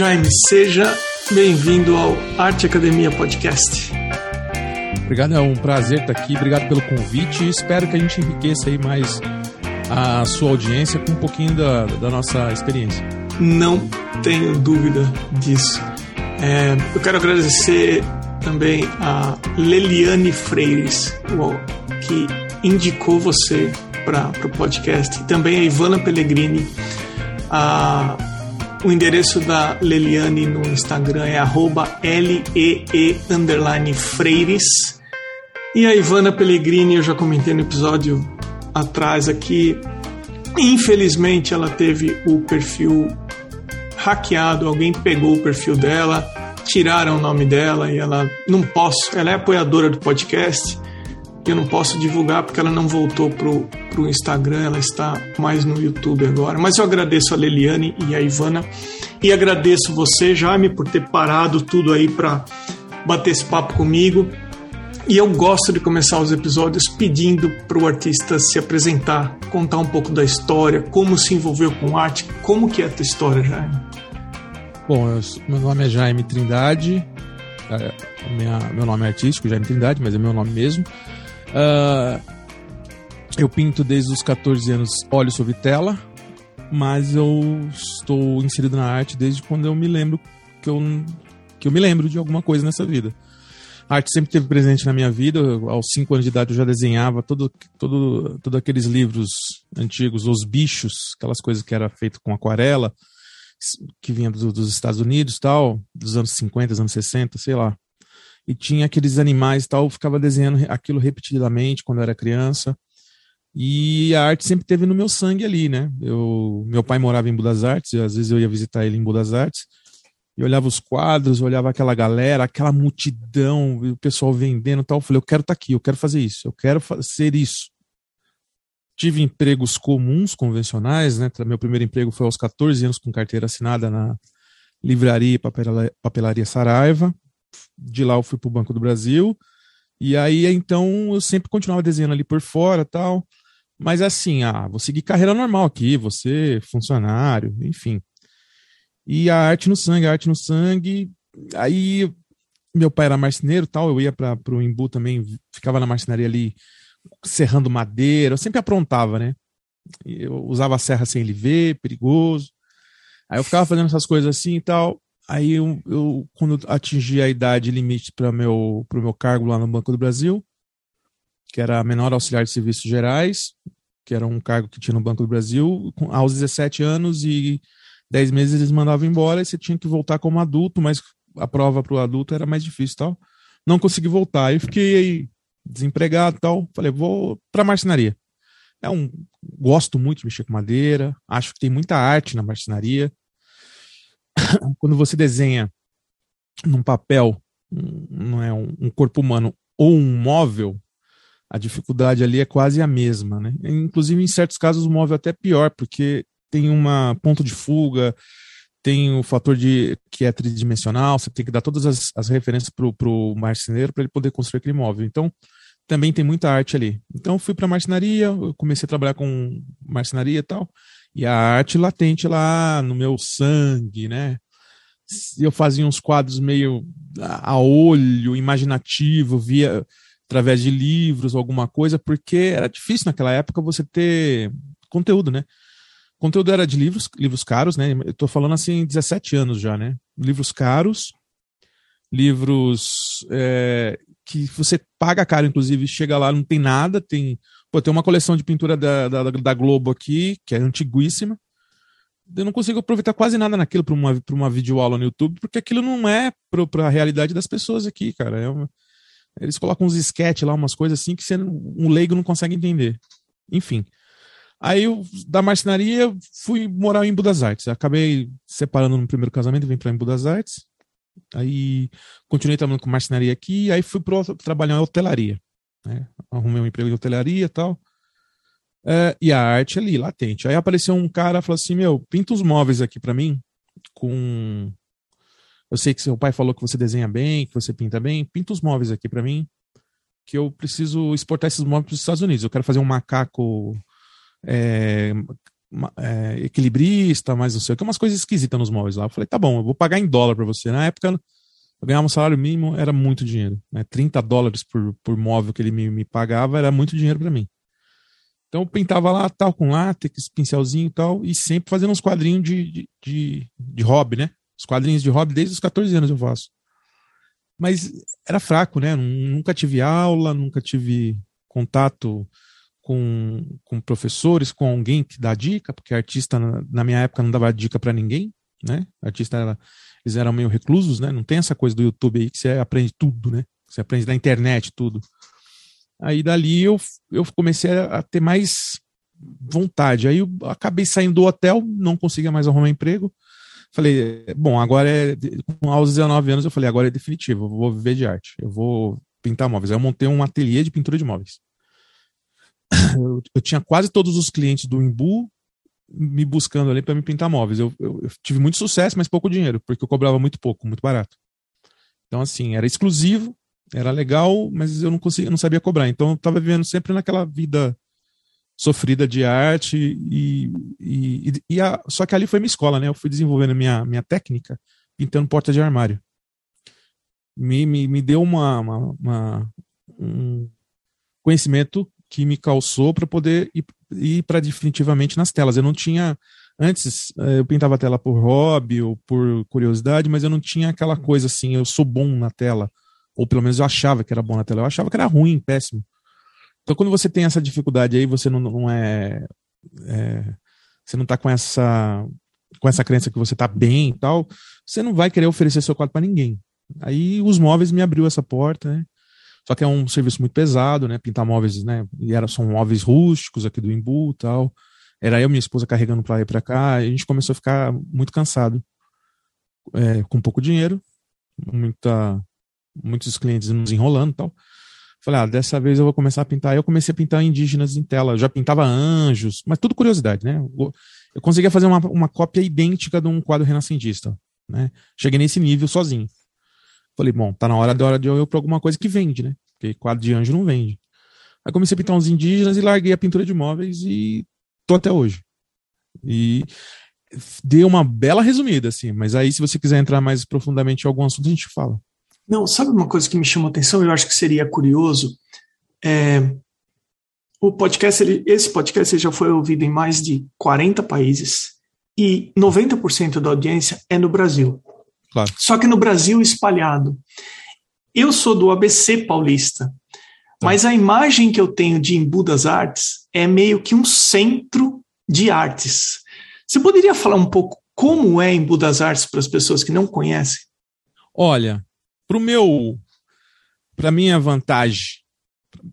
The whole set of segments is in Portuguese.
Jaime, seja bem-vindo ao Arte Academia Podcast. Obrigado, é um prazer estar aqui. Obrigado pelo convite. Espero que a gente enriqueça aí mais a sua audiência com um pouquinho da, da nossa experiência. Não tenho dúvida disso. É, eu quero agradecer também a Leliane Freires, que indicou você para o podcast, e também a Ivana Pellegrini. A, o endereço da Leliane no Instagram é lee_freires. E a Ivana Pellegrini, eu já comentei no episódio atrás aqui, infelizmente ela teve o perfil hackeado, alguém pegou o perfil dela, tiraram o nome dela e ela não posso, ela é apoiadora do podcast eu não posso divulgar porque ela não voltou pro, pro Instagram, ela está mais no YouTube agora. Mas eu agradeço a Leliane e a Ivana e agradeço você, Jaime, por ter parado tudo aí para bater esse papo comigo. E eu gosto de começar os episódios pedindo para o artista se apresentar, contar um pouco da história, como se envolveu com arte, como que é a tua história, Jaime? Bom, eu, meu nome é Jaime Trindade, é, minha, meu nome é artístico, Jaime Trindade, mas é meu nome mesmo. Uh, eu pinto desde os 14 anos óleo sobre tela, mas eu estou inserido na arte desde quando eu me lembro que eu, que eu me lembro de alguma coisa nessa vida. A arte sempre esteve presente na minha vida. Aos 5 anos de idade eu já desenhava todo, todo, todo aqueles livros antigos, Os Bichos, aquelas coisas que era feito com aquarela, que vinha do, dos Estados Unidos tal, dos anos 50, anos 60, sei lá e tinha aqueles animais e tal, eu ficava desenhando aquilo repetidamente quando eu era criança. E a arte sempre teve no meu sangue ali, né? Eu, meu pai morava em Budas Artes, e às vezes eu ia visitar ele em Budas Artes, e olhava os quadros, olhava aquela galera, aquela multidão, o pessoal vendendo e tal. Eu falei, eu quero estar tá aqui, eu quero fazer isso, eu quero ser isso. Tive empregos comuns, convencionais, né? Meu primeiro emprego foi aos 14 anos com carteira assinada na livraria e papelaria Saraiva de lá eu fui para o Banco do Brasil. E aí, então, eu sempre continuava desenhando ali por fora tal. Mas assim, ah, vou seguir carreira normal aqui, você funcionário, enfim. E a arte no sangue, a arte no sangue. Aí, meu pai era marceneiro tal, eu ia para o Embu também, ficava na marcenaria ali, serrando madeira, eu sempre aprontava, né? Eu usava a serra sem ele ver, perigoso. Aí eu ficava fazendo essas coisas assim e tal. Aí eu, eu quando atingi a idade limite para meu o meu cargo lá no Banco do Brasil, que era menor auxiliar de serviços gerais, que era um cargo que tinha no Banco do Brasil, aos 17 anos e 10 meses eles mandavam embora e você tinha que voltar como adulto, mas a prova para o adulto era mais difícil tal. Não consegui voltar. Aí fiquei desempregado tal. Falei, vou para marcenaria. É um gosto muito de mexer com madeira, acho que tem muita arte na marcenaria. quando você desenha num papel, não é um, um corpo humano ou um móvel, a dificuldade ali é quase a mesma, né? Inclusive, em certos casos, o móvel é até pior, porque tem uma ponto de fuga, tem o fator de que é tridimensional, você tem que dar todas as, as referências para o marceneiro para ele poder construir aquele móvel. Então, também tem muita arte ali. Então, fui para marcenaria, comecei a trabalhar com marcenaria e tal e a arte latente lá no meu sangue, né? Eu fazia uns quadros meio a olho, imaginativo, via através de livros, alguma coisa, porque era difícil naquela época você ter conteúdo, né? Conteúdo era de livros, livros caros, né? Eu tô falando assim, 17 anos já, né? Livros caros, livros é, que você paga caro, inclusive, chega lá, não tem nada, tem Pô, tem uma coleção de pintura da, da, da, Globo aqui, que é antiguíssima. Eu não consigo aproveitar quase nada naquilo para uma, uma videoaula no YouTube, porque aquilo não é para a realidade das pessoas aqui, cara. É uma, eles colocam uns sketch lá, umas coisas assim que você, um leigo não consegue entender. Enfim. Aí eu, da marcenaria, fui morar em Budas Artes. Acabei separando no primeiro casamento, vim para em Budas Artes. Aí continuei trabalhando com marcenaria aqui, aí fui para trabalhar em hotelaria. Né? Arrumei um emprego de hotelaria e tal. É, e a arte ali, latente. Aí apareceu um cara falou assim: Meu, pinta os móveis aqui para mim. Com. Eu sei que seu pai falou que você desenha bem, que você pinta bem. Pinta os móveis aqui para mim. Que eu preciso exportar esses móveis para os Estados Unidos. Eu quero fazer um macaco. É, é, equilibrista, mais não sei o que, umas coisas esquisitas nos móveis lá. Eu falei, tá bom, eu vou pagar em dólar para você. Na época, eu ganhava um salário mínimo, era muito dinheiro. Né? 30 dólares por, por móvel que ele me, me pagava era muito dinheiro para mim. Então eu pintava lá, tal, com látex, pincelzinho e tal, e sempre fazendo uns quadrinhos de, de, de, de hobby, né? Os quadrinhos de hobby desde os 14 anos eu faço. Mas era fraco, né? Nunca tive aula, nunca tive contato com, com professores, com alguém que dá dica, porque artista na minha época não dava dica para ninguém, né? Artista era, eles eram meio reclusos, né? Não tem essa coisa do YouTube aí que você aprende tudo, né? Você aprende da internet tudo. Aí dali eu, eu comecei a ter mais vontade. Aí eu acabei saindo do hotel, não conseguia mais arrumar emprego. Falei, bom, agora é. Aos 19 anos eu falei, agora é definitivo, eu vou viver de arte, eu vou pintar móveis. Aí eu montei um ateliê de pintura de móveis. Eu, eu tinha quase todos os clientes do Imbu me buscando ali para me pintar móveis. Eu, eu, eu, tive muito sucesso, mas pouco dinheiro, porque eu cobrava muito pouco, muito barato. Então, assim, era exclusivo, era legal, mas eu não conseguia, não sabia cobrar. Então eu estava vivendo sempre naquela vida sofrida de arte e, e, e a, só que ali foi minha escola, né? Eu fui desenvolvendo minha minha técnica pintando porta de armário. Me, me, me deu uma, uma, uma um conhecimento que me calçou para poder ir, ir para definitivamente nas telas. Eu não tinha antes eh, eu pintava a tela por hobby ou por curiosidade, mas eu não tinha aquela coisa assim, eu sou bom na tela ou pelo menos eu achava que era bom na tela, eu achava que era ruim, péssimo. Então, quando você tem essa dificuldade aí, você não, não é, é, Você não tá com essa. Com essa crença que você tá bem e tal, você não vai querer oferecer seu quadro para ninguém. Aí os móveis me abriu essa porta, né? Só que é um serviço muito pesado, né? Pintar móveis, né? E era, são móveis rústicos aqui do Imbu tal. Era eu e minha esposa carregando para e pra cá. A gente começou a ficar muito cansado. É, com pouco dinheiro, muita muitos clientes nos enrolando tal. Falei, ah, dessa vez eu vou começar a pintar. Eu comecei a pintar indígenas em tela. Eu já pintava anjos, mas tudo curiosidade, né? Eu conseguia fazer uma, uma cópia idêntica de um quadro renascentista, né? Cheguei nesse nível sozinho. Falei, bom, tá na hora, de hora de eu ir pra alguma coisa que vende, né? Porque quadro de anjo não vende. Aí comecei a pintar uns indígenas e larguei a pintura de móveis e tô até hoje. E dei uma bela resumida, assim, mas aí se você quiser entrar mais profundamente em algum assunto, a gente fala. Não, sabe uma coisa que me chamou atenção? Eu acho que seria curioso. É, o podcast, ele, esse podcast já foi ouvido em mais de 40 países e 90% da audiência é no Brasil. Claro. Só que no Brasil espalhado. Eu sou do ABC paulista, tá. mas a imagem que eu tenho de Embu das Artes é meio que um centro de artes. Você poderia falar um pouco como é Embu das Artes para as pessoas que não conhecem? Olha, para o meu, para minha vantagem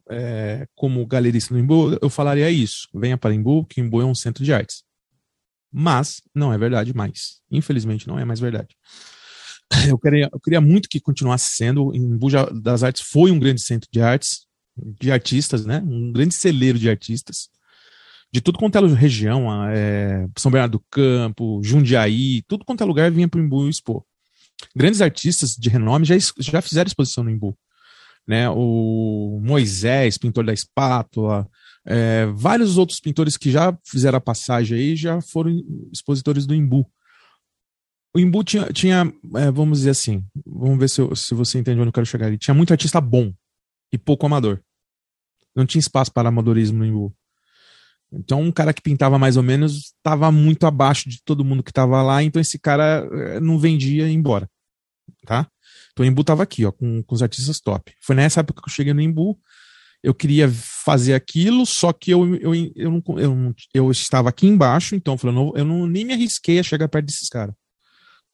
é, como galerista no Imbu, eu falaria isso. Venha para Imbu, que Imbu é um centro de artes. Mas não é verdade mais. Infelizmente não é mais verdade. Eu queria, eu queria muito que continuasse sendo. Imbu das Artes foi um grande centro de artes, de artistas, né? Um grande celeiro de artistas. De tudo quanto é região, é, São Bernardo do Campo, Jundiaí, tudo quanto é lugar vinha para o Imbu expor grandes artistas de renome já, já fizeram exposição no Embu. Né? O Moisés, pintor da espátula, é, vários outros pintores que já fizeram a passagem aí já foram expositores do Embu. O Embu tinha, tinha é, vamos dizer assim, vamos ver se, eu, se você entende onde eu quero chegar. Ele tinha muito artista bom e pouco amador. Não tinha espaço para amadorismo no Embu. Então, um cara que pintava mais ou menos estava muito abaixo de todo mundo que estava lá, então esse cara eh, não vendia e ia embora. Tá? Então, o Embu estava aqui, ó, com, com os artistas top. Foi nessa época que eu cheguei no Embu. Eu queria fazer aquilo, só que eu, eu, eu, não, eu, eu estava aqui embaixo, então eu, falei, não, eu não, nem me arrisquei a chegar perto desses caras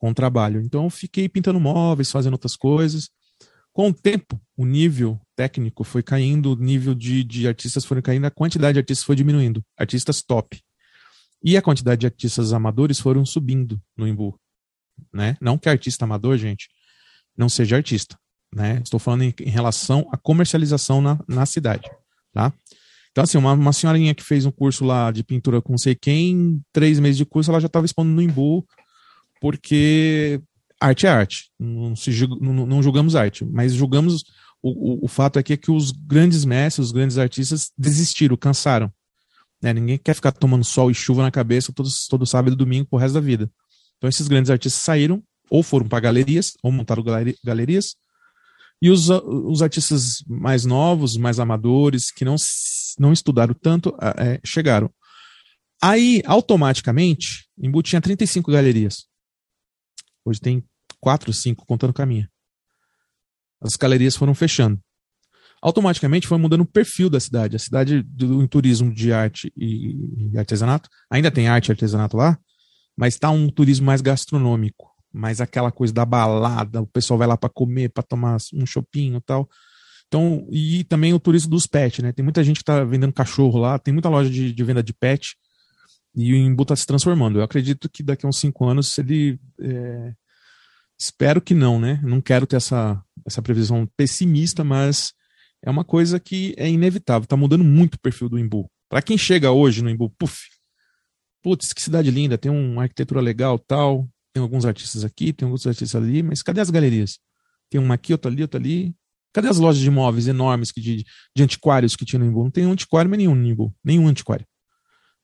com o trabalho. Então, eu fiquei pintando móveis, fazendo outras coisas. Com o tempo, o nível técnico foi caindo, o nível de, de artistas foi caindo, a quantidade de artistas foi diminuindo, artistas top. E a quantidade de artistas amadores foram subindo no Imbu. Né? Não que artista amador, gente, não seja artista. Né? Estou falando em, em relação à comercialização na, na cidade. Tá? Então, assim, uma, uma senhorinha que fez um curso lá de pintura com sei quem, três meses de curso, ela já estava expondo no Imbu, porque arte é arte. Não, se, não, julgamos arte, mas julgamos. O, o, o fato é que, é que os grandes mestres, os grandes artistas desistiram, cansaram. Né? Ninguém quer ficar tomando sol e chuva na cabeça todo, todo sábado e domingo pro resto da vida. Então esses grandes artistas saíram, ou foram para galerias, ou montaram galerias, e os, os artistas mais novos, mais amadores, que não, não estudaram tanto, é, chegaram. Aí, automaticamente, Embu tinha 35 galerias. Hoje tem 4, 5, contando com a minha. As galerias foram fechando. Automaticamente foi mudando o perfil da cidade. A cidade do, em turismo de arte e, e artesanato, ainda tem arte e artesanato lá, mas está um turismo mais gastronômico mais aquela coisa da balada, o pessoal vai lá para comer, para tomar um chopinho e tal. Então, e também o turismo dos pets, né? Tem muita gente que tá vendendo cachorro lá, tem muita loja de, de venda de pet, e o Imbu tá se transformando. Eu acredito que daqui a uns cinco anos ele. É... Espero que não, né? Não quero ter essa, essa previsão pessimista, mas é uma coisa que é inevitável. Tá mudando muito o perfil do Imbu. Para quem chega hoje no Imbu, puf, putz, que cidade linda, tem uma arquitetura legal, tal, tem alguns artistas aqui, tem alguns artistas ali, mas cadê as galerias? Tem uma aqui, outra ali, outra ali. Cadê as lojas de imóveis enormes que de, de antiquários que tinha no Imbu? Não tem antiquário, mas nenhum no Imbu. Nenhum antiquário.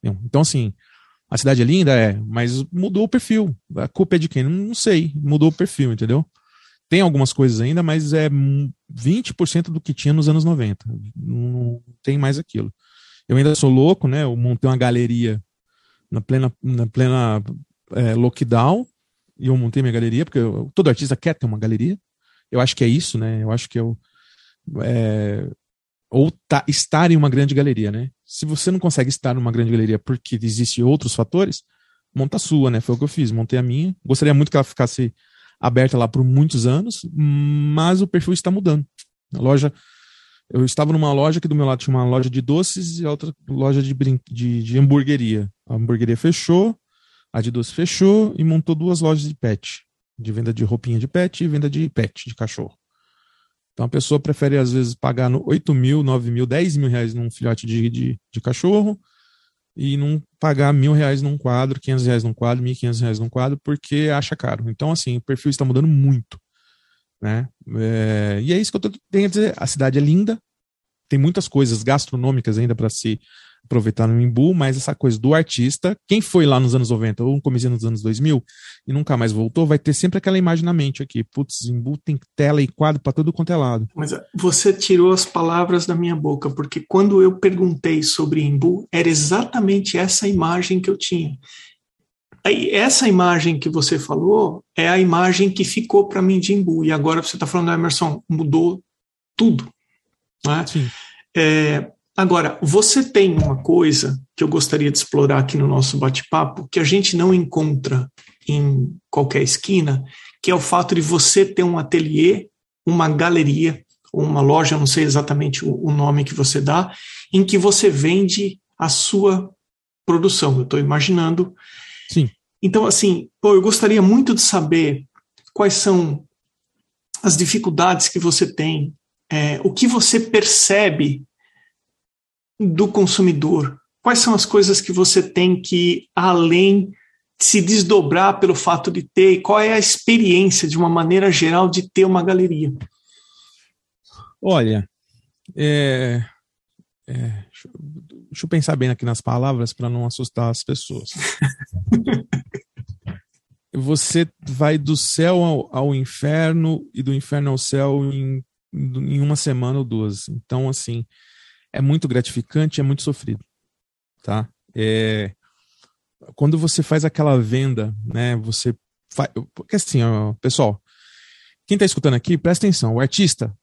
Então, assim, a cidade é linda, é, mas mudou o perfil. A culpa é de quem? Não, sei. Mudou o perfil, entendeu? Tem algumas coisas ainda, mas é 20% do que tinha nos anos 90. Não tem mais aquilo. Eu ainda sou louco, né? Eu montei uma galeria na plena, na plena é, lockdown e eu montei minha galeria, porque eu, todo artista quer ter uma galeria. Eu acho que é isso, né? Eu acho que eu. É, ou tá, estar em uma grande galeria, né? Se você não consegue estar numa grande galeria porque existem outros fatores, monta a sua, né? Foi o que eu fiz, montei a minha. Gostaria muito que ela ficasse aberta lá por muitos anos, mas o perfil está mudando. A loja, eu estava numa loja que do meu lado tinha uma loja de doces e outra loja de, de, de hamburgueria. A hamburgueria fechou, a de doce fechou e montou duas lojas de pet, de venda de roupinha de pet e venda de pet, de cachorro. Então a pessoa prefere, às vezes, pagar no 8 mil, 9 mil, 10 mil reais num filhote de, de, de cachorro e não pagar mil reais num quadro, 500 reais num quadro, 1.500 reais num quadro, porque acha caro. Então, assim, o perfil está mudando muito. Né? É, e é isso que eu tenho a dizer. A cidade é linda, tem muitas coisas gastronômicas ainda para se aproveitar no Imbu, mas essa coisa do artista, quem foi lá nos anos 90 ou no começo dos anos 2000 e nunca mais voltou, vai ter sempre aquela imagem na mente aqui. Putz, Imbu tem tela e quadro para todo quanto é lado. Mas eh, você tirou as palavras da minha boca, porque quando eu perguntei sobre Imbu, era exatamente essa imagem que eu tinha. Aí, essa imagem que você falou é a imagem que ficou para mim de Imbu. E agora você está falando, Emerson, mudou tudo. Né? Sim. É, Agora, você tem uma coisa que eu gostaria de explorar aqui no nosso bate-papo, que a gente não encontra em qualquer esquina, que é o fato de você ter um ateliê, uma galeria, ou uma loja, não sei exatamente o, nome que você dá, em que você vende a sua produção. Eu estou imaginando. Sim. Então, assim, pô, eu gostaria muito de saber quais são as dificuldades que você tem, é, o que você percebe do consumidor? Quais são as coisas que você tem que, além se desdobrar pelo fato de ter, e qual é a experiência, de uma maneira geral, de ter uma galeria? Olha, é, é, deixa, deixa, eu pensar bem aqui nas palavras para não assustar as pessoas. Você vai do céu ao, ao, inferno e do inferno ao céu em, em uma semana ou duas. Então, assim, é muito gratificante, é muito sofrido, tá? É, quando você faz aquela venda, né? Você faz, porque assim, ó, pessoal, quem está escutando aqui, presta atenção. O artista,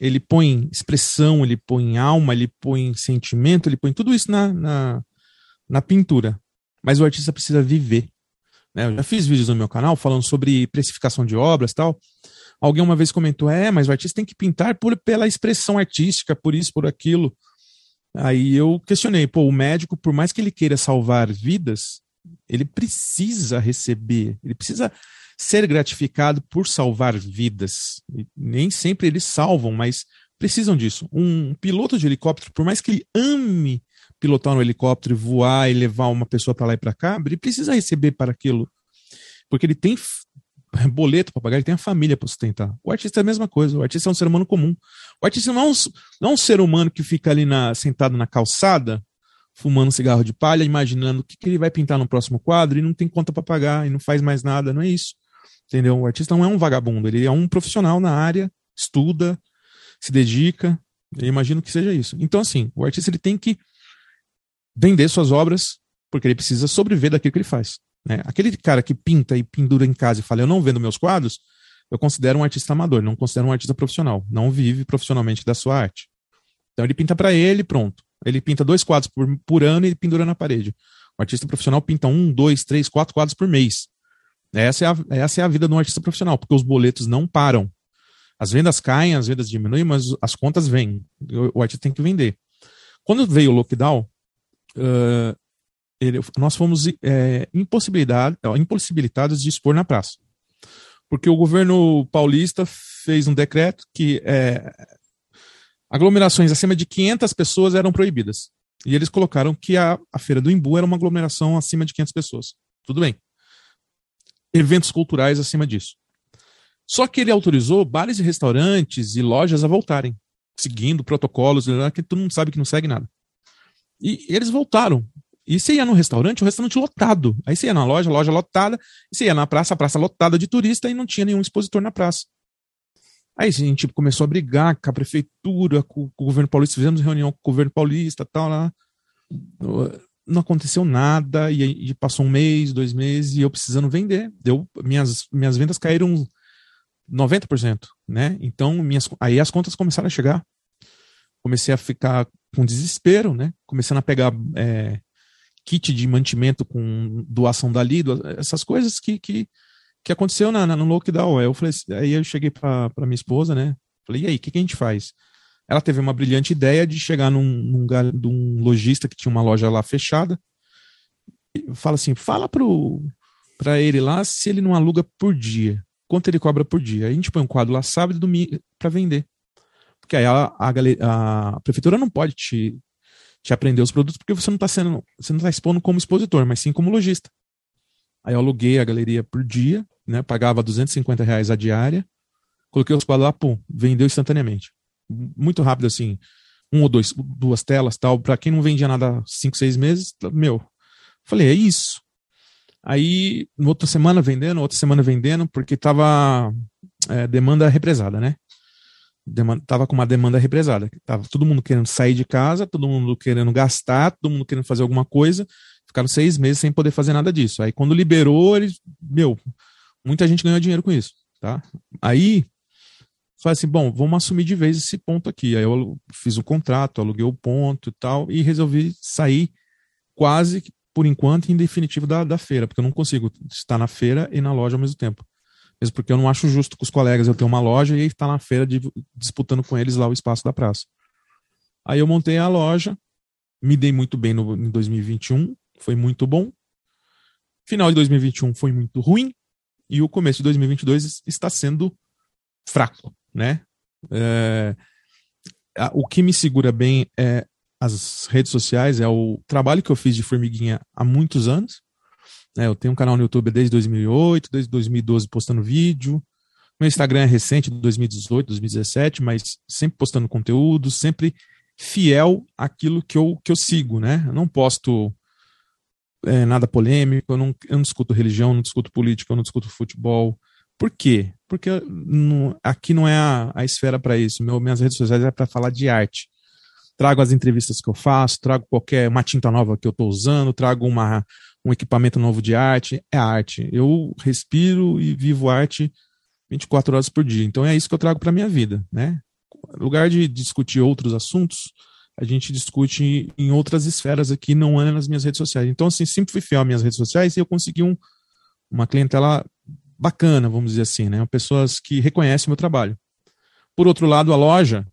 ele põe expressão, ele põe alma, ele põe sentimento, ele põe tudo isso na, na, na pintura. Mas o artista precisa viver. Né? Eu já fiz vídeos no meu canal falando sobre precificação de obras tal. Alguém uma vez comentou: é, mas o artista tem que pintar por, pela expressão artística, por isso, por aquilo. Aí eu questionei, pô, o médico, por mais que ele queira salvar vidas, ele precisa receber, ele precisa ser gratificado por salvar vidas. Nem sempre eles salvam, mas precisam disso. Um piloto de helicóptero, por mais que ele ame pilotar um helicóptero, voar e levar uma pessoa para lá e para cá, ele precisa receber para aquilo. Porque ele tem boleto para pagar, ele tem a família para sustentar. O artista é a mesma coisa, o artista é um ser humano comum. O artista não é um, não é um ser humano que fica ali na, sentado na calçada, fumando um cigarro de palha, imaginando o que, que ele vai pintar no próximo quadro e não tem conta para pagar e não faz mais nada, não é isso. Entendeu? O artista não é um vagabundo, ele é um profissional na área, estuda, se dedica. Eu imagino que seja isso. Então, assim, o artista ele tem que vender suas obras porque ele precisa sobreviver daquilo que ele faz. Né? Aquele cara que pinta e pendura em casa e fala, eu não vendo meus quadros, eu considero um artista amador, não considero um artista profissional. Não vive profissionalmente da sua arte. Então ele pinta para ele, pronto. Ele pinta dois quadros por, por ano e pendura na parede. O artista profissional pinta um, dois, três, quatro quadros por mês. Essa é, a, essa é a vida de um artista profissional, porque os boletos não param. As vendas caem, as vendas diminuem, mas as contas vêm. O, o artista tem que vender. Quando veio o lockdown, uh, ele, nós fomos é, impossibilitados de expor na praça. Porque o governo paulista fez um decreto que é, aglomerações acima de 500 pessoas eram proibidas. E eles colocaram que a, a Feira do Imbu era uma aglomeração acima de 500 pessoas. Tudo bem. Eventos culturais acima disso. Só que ele autorizou bares e restaurantes e lojas a voltarem, seguindo protocolos, que todo mundo sabe que não segue nada. E eles voltaram. E você ia no restaurante, o restaurante lotado. Aí você ia na loja, loja lotada. E você ia na praça, a praça lotada de turista e não tinha nenhum expositor na praça. Aí a gente começou a brigar com a prefeitura, com, com o governo paulista, fizemos reunião com o governo paulista, tal, lá. Não aconteceu nada, e, e passou um mês, dois meses, e eu precisando vender. Deu, minhas, minhas vendas caíram 90%, né? Então, minhas, aí as contas começaram a chegar. Comecei a ficar com desespero, né? Começando a pegar é, kit de mantimento com doação dali, essas coisas que, que, que aconteceu na, na, no lockdown. Eu, falei, aí eu cheguei para minha esposa, né? Falei, e aí, o que, que, a gente faz? Ela teve uma brilhante ideia de chegar num, num um lojista que tinha uma loja lá fechada. Fala assim, fala pro, ele lá se ele não aluga por dia. Quanto ele cobra por dia? Aí a gente põe um quadro lá sábado e domingo para vender. Porque aí a, a, a, prefeitura não pode te, te aprender os produtos porque você não está sendo, você não está expondo como expositor, mas sim como lojista. Aí eu aluguei a galeria por dia, né? Pagava 250 reais a diária, coloquei os quadros lá, pum, vendeu instantaneamente. Muito rápido assim, um ou dois, duas telas tal. Para quem não vendia nada há cinco, seis meses, meu, falei, é isso. Aí, outra semana vendendo, outra semana vendendo, porque tava é, demanda represada, né? Tava com uma demanda represada. Tava todo mundo querendo sair de casa, todo mundo querendo gastar, todo mundo querendo fazer alguma coisa. Ficaram seis meses sem poder fazer nada disso. Aí quando liberou, eles, meu, muita gente ganhou dinheiro com isso, tá? Aí, falei assim, bom, vamos assumir de vez esse ponto aqui. Aí eu fiz o contrato, aluguei o ponto e tal, e resolvi sair quase por enquanto em definitivo da, da feira, porque eu não consigo estar na feira e na loja ao mesmo tempo. Mesmo porque eu não acho justo com os colegas eu ter uma loja e estar na feira de, disputando com eles lá o espaço da praça. Aí eu montei a loja, me dei muito bem no, em 2021, foi muito bom. Final de 2021 foi muito ruim e o começo de 2022 está sendo fraco, né? É, o que me segura bem é as redes sociais, é o trabalho que eu fiz de formiguinha há muitos anos. É, eu tenho um canal no YouTube desde 2008, desde 2012 postando vídeo. Meu Instagram é recente, de 2018, 2017, mas sempre postando conteúdo, sempre fiel àquilo que eu, que eu sigo, né? Eu não posto é, nada polêmico, eu não, eu não discuto religião, não discuto política, eu não discuto futebol. Por quê? Porque não, aqui não é a, a esfera para isso. Meu, minhas redes sociais é para falar de arte. Trago as entrevistas que eu faço, trago qualquer uma tinta nova que eu estou usando, trago uma, um equipamento novo de arte. É arte. Eu respiro e vivo arte 24 horas por dia. Então é isso que eu trago para minha vida, né? Lugar de discutir outros assuntos, a gente discute em outras esferas aqui, não é nas minhas redes sociais. Então, assim, sempre fui fiel às minhas redes sociais e eu consegui um, uma clientela bacana, vamos dizer assim, né? Pessoas que reconhecem o meu trabalho. Por outro lado, a loja,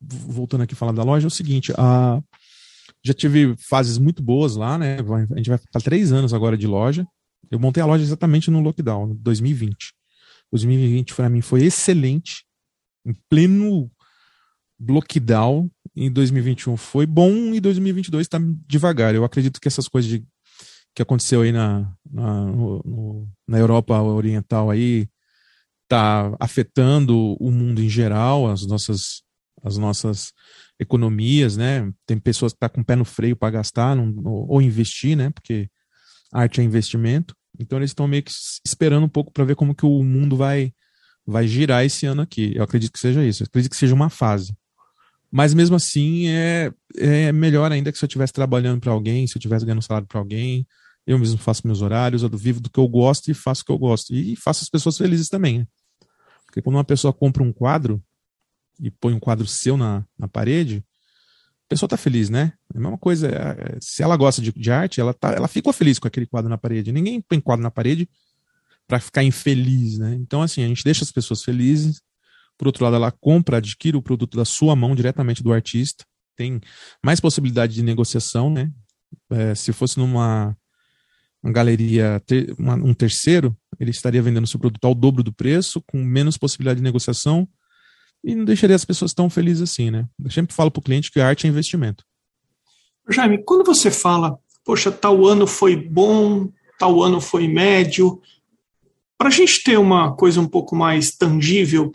voltando aqui a falar da loja, é o seguinte, a, já tive fases muito boas lá, né? A gente vai ficar três anos agora de loja. Eu montei a loja exatamente no lockdown, 2020. 2020 para mim foi excelente, em pleno lockdown em 2021 foi bom e 2022 está devagar. Eu acredito que essas coisas de, que aconteceu aí na, na, no, na Europa Oriental aí tá afetando o mundo em geral, as nossas, as nossas economias, né? Tem pessoas que estão tá com o pé no freio para gastar não, ou, ou, investir, né? Porque arte é investimento. Então eles estão meio que esperando um pouco para ver como que o mundo vai vai girar esse ano aqui. Eu acredito que seja isso. Eu acredito que seja uma fase. Mas mesmo assim é, é melhor ainda que se eu estivesse trabalhando para alguém, se eu estivesse ganhando salário para alguém, eu mesmo faço meus horários, eu vivo do que eu gosto e faço o que eu gosto. E faço as pessoas felizes também, né? Porque quando uma pessoa compra um quadro e põe um quadro seu na, na parede, a pessoa tá feliz, né? É a mesma coisa, é, é, se ela gosta de, de, arte, ela, tá, ela ficou feliz com aquele quadro na parede. Ninguém põe quadro na parede para ficar infeliz, né? Então, assim, a gente deixa as pessoas felizes. Por outro lado, ela compra, adquire o produto da sua mão diretamente do artista. Tem mais possibilidade de negociação, né? É, se fosse numa uma galeria, ter, uma, um terceiro, ele estaria vendendo seu produto ao dobro do preço, com menos possibilidade de negociação, e não deixaria as pessoas tão felizes assim, né? Eu sempre falo para o cliente que arte é investimento. Jaime, quando você fala, poxa, tal ano foi bom, tal ano foi médio, para a gente ter uma coisa um pouco mais tangível,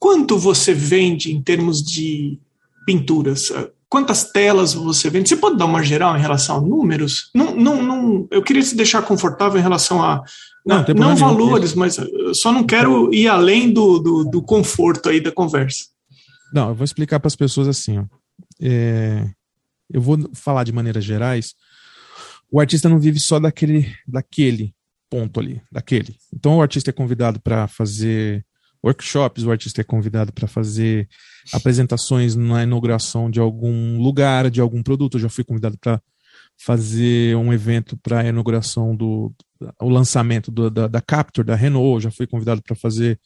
quanto você vende em termos de pinturas? Quantas telas você vende? Você pode dar uma geral em relação a números? Não, não, não, eu queria te deixar confortável em relação a não, não, não valores, mas eu só não quero ir além do, do, do, conforto aí da conversa. Não, eu vou explicar para as pessoas assim. Ó. É, eu vou falar de maneiras gerais. O artista não vive só daquele, daquele ponto ali, daquele. Então o artista é convidado para fazer workshops, o artista é convidado para fazer apresentações na inauguração de algum lugar, de algum produto. Eu já fui convidado para fazer um evento para a inauguração do o lançamento do, da, da Capture, da Renault. Já fui convidado para fazer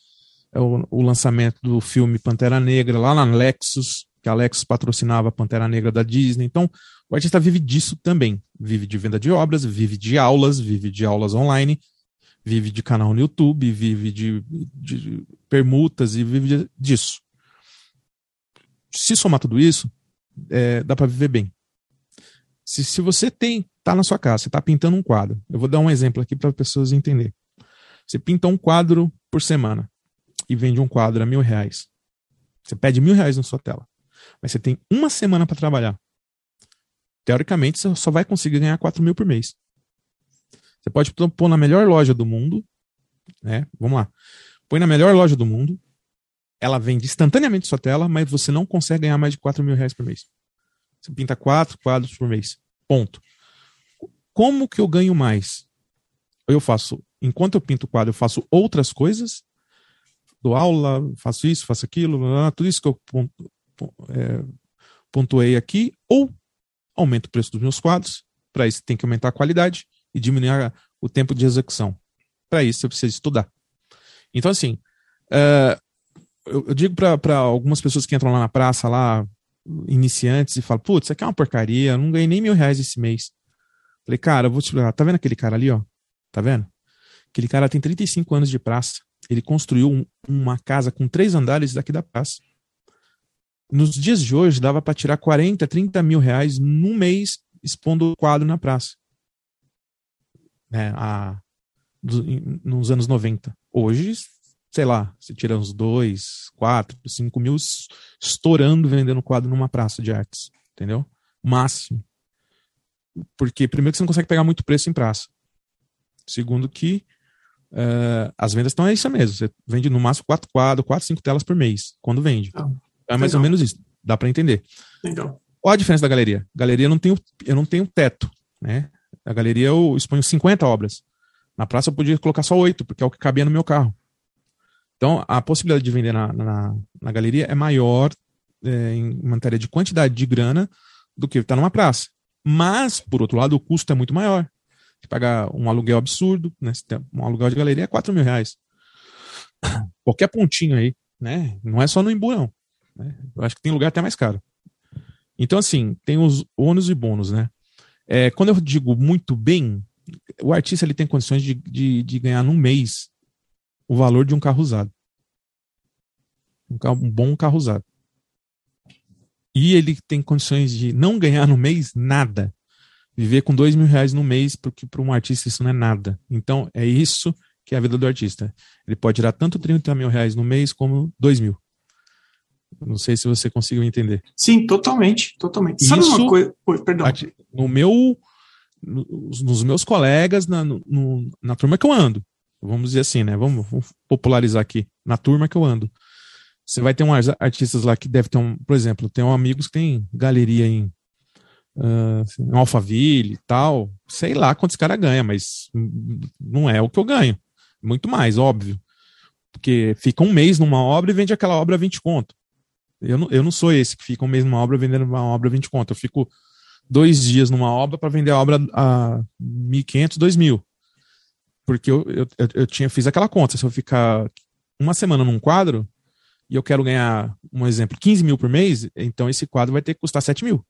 é, o, o, lançamento do filme Pantera Negra lá na Lexus, que a Lexus patrocinava a Pantera Negra da Disney. Então, o artista vive disso também. Vive de venda de obras, vive de aulas, vive de aulas online vive de canal no YouTube, vive de, de permutas e vive de, disso. Se somar tudo isso, é, dá para viver bem. Se, se você tem, tá na sua casa, você tá pintando um quadro. Eu vou dar um exemplo aqui para as pessoas entenderem. Você pinta um quadro por semana e vende um quadro a mil reais. Você pede mil reais na sua tela. Mas você tem uma semana para trabalhar. Teoricamente, você só vai conseguir ganhar quatro mil por mês. Você pode pôr na melhor loja do mundo, né? Vamos lá. Põe na melhor loja do mundo, ela vende instantaneamente sua tela, mas você não consegue ganhar mais de 4 mil reais por mês. Você pinta quatro quadros por mês. Ponto. Como que eu ganho mais? Eu faço, enquanto eu pinto o quadro, eu faço outras coisas, dou aula, faço isso, faço aquilo, tudo isso que eu é, pontuei aqui, ou aumento o preço dos meus quadros, para isso tem que aumentar a qualidade, e diminuir o tempo de execução. Para isso, você precisa estudar. Então, assim, uh, eu, eu, digo para algumas pessoas que entram lá na praça, lá, iniciantes, e falam: Putz, isso aqui é uma porcaria, eu não ganhei nem mil reais esse mês. Falei, cara, eu vou te explicar. Tá vendo aquele cara ali, ó? Tá vendo? Aquele cara tem 35 anos de praça. Ele construiu um, uma casa com três andares daqui da praça. Nos dias de hoje, dava para tirar 40, 30 mil reais num mês expondo o quadro na praça né, a, nos anos 90. Hoje, sei lá, você tira uns 2, 4, 5 mil estourando vendendo quadro numa praça de artes, entendeu? Máximo. Porque, primeiro, que você não consegue pegar muito preço em praça. Segundo, que uh, as vendas estão é isso mesmo. Você vende no máximo 4 quadros, 4, 5 telas por mês, quando vende. Ah, é mais legal. ou menos isso. Dá para entender. Legal. Qual a diferença da galeria? Galeria não tem, eu não tenho teto, né? A galeria eu exponho 50 obras. Na praça eu podia colocar só 8, porque é o que cabia no meu carro. Então, a possibilidade de vender na, na, na galeria é maior é, em matéria de quantidade de grana do que está numa praça. Mas, por outro lado, o custo é muito maior. Você pagar um aluguel absurdo, né? um aluguel de galeria é 4 mil reais. Qualquer pontinho aí, né? Não é só no Imbu, não. Né? Eu acho que tem lugar até mais caro. Então, assim, tem os ônus e bônus, né? É, quando eu digo muito bem, o artista ele tem condições de, de, de ganhar num mês o valor de um carro usado. Um, carro, um bom carro usado. E ele tem condições de não ganhar no mês nada. Viver com dois mil reais no mês, porque para um artista isso não é nada. Então, é isso que é a vida do artista. Ele pode tirar tanto 30 mil reais no mês como dois mil. Não sei se você conseguiu entender. Sim, totalmente, totalmente. Sabe Isso, uma coisa? Oi, perdão. No meu, nos meus colegas, na, no, na turma que eu ando, vamos dizer assim, né? Vamos, vamos, popularizar aqui. Na turma que eu ando. Você vai ter um artistas lá que deve ter um, por exemplo, tem um amigos que tem galeria em, uh, em Alphaville e tal. Sei lá quantos cara ganha, mas não é o que eu ganho. Muito mais, óbvio. Porque fica um mês numa obra e vende aquela obra a 20 conto. Eu não, eu não sou esse que fica um mês numa obra vendendo uma obra a 20 conto. Eu fico dois dias numa obra para vender a obra a 1.500, 2.000. Porque eu, eu, eu, tinha, fiz aquela conta. Se eu ficar uma semana num quadro e eu quero ganhar, um exemplo, 15 mil por mês, então esse quadro vai ter que custar 7 mil.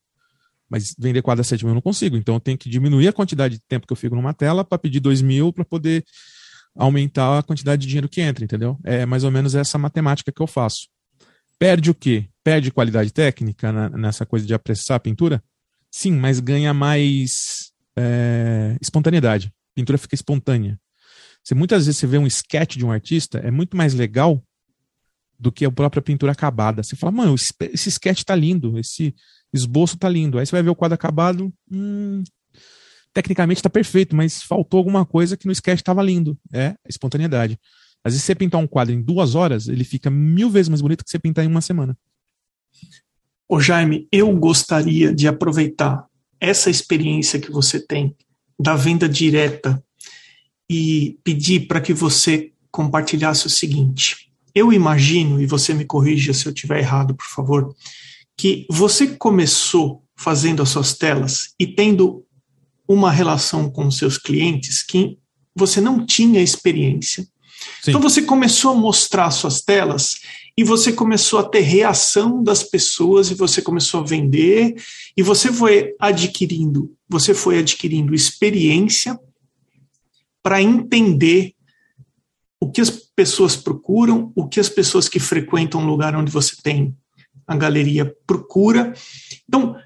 Mas vender quadro a 7 mil eu não consigo. Então eu tenho que diminuir a quantidade de tempo que eu fico numa tela para pedir 2 mil para poder aumentar a quantidade de dinheiro que entra, entendeu? É mais ou menos essa matemática que eu faço. Perde o quê? Perde qualidade técnica na, nessa coisa de apressar a pintura? Sim, mas ganha mais é, espontaneidade. A pintura fica espontânea. Você, muitas vezes você vê um sketch de um artista, é muito mais legal do que a própria pintura acabada. Você fala, mano, esse, sketch tá lindo, esse esboço tá lindo. Aí você vai ver o quadro acabado, hum, tecnicamente está perfeito, mas faltou alguma coisa que no sketch estava lindo. É espontaneidade. Às vezes, você pintar um quadro em duas horas, ele fica mil vezes mais bonito que você pintar em uma semana. Ô Jaime, eu gostaria de aproveitar essa experiência que você tem da venda direta e pedir para que você compartilhasse o seguinte. Eu imagino, e você me corrija se eu estiver errado, por favor, que você começou fazendo as suas telas e tendo uma relação com seus clientes que você não tinha experiência. Sim. Então você começou a mostrar suas telas e você começou a ter reação das pessoas e você começou a vender e você foi adquirindo, você foi adquirindo experiência para entender o que as pessoas procuram, o que as pessoas que frequentam o lugar onde você tem a galeria procura. Então,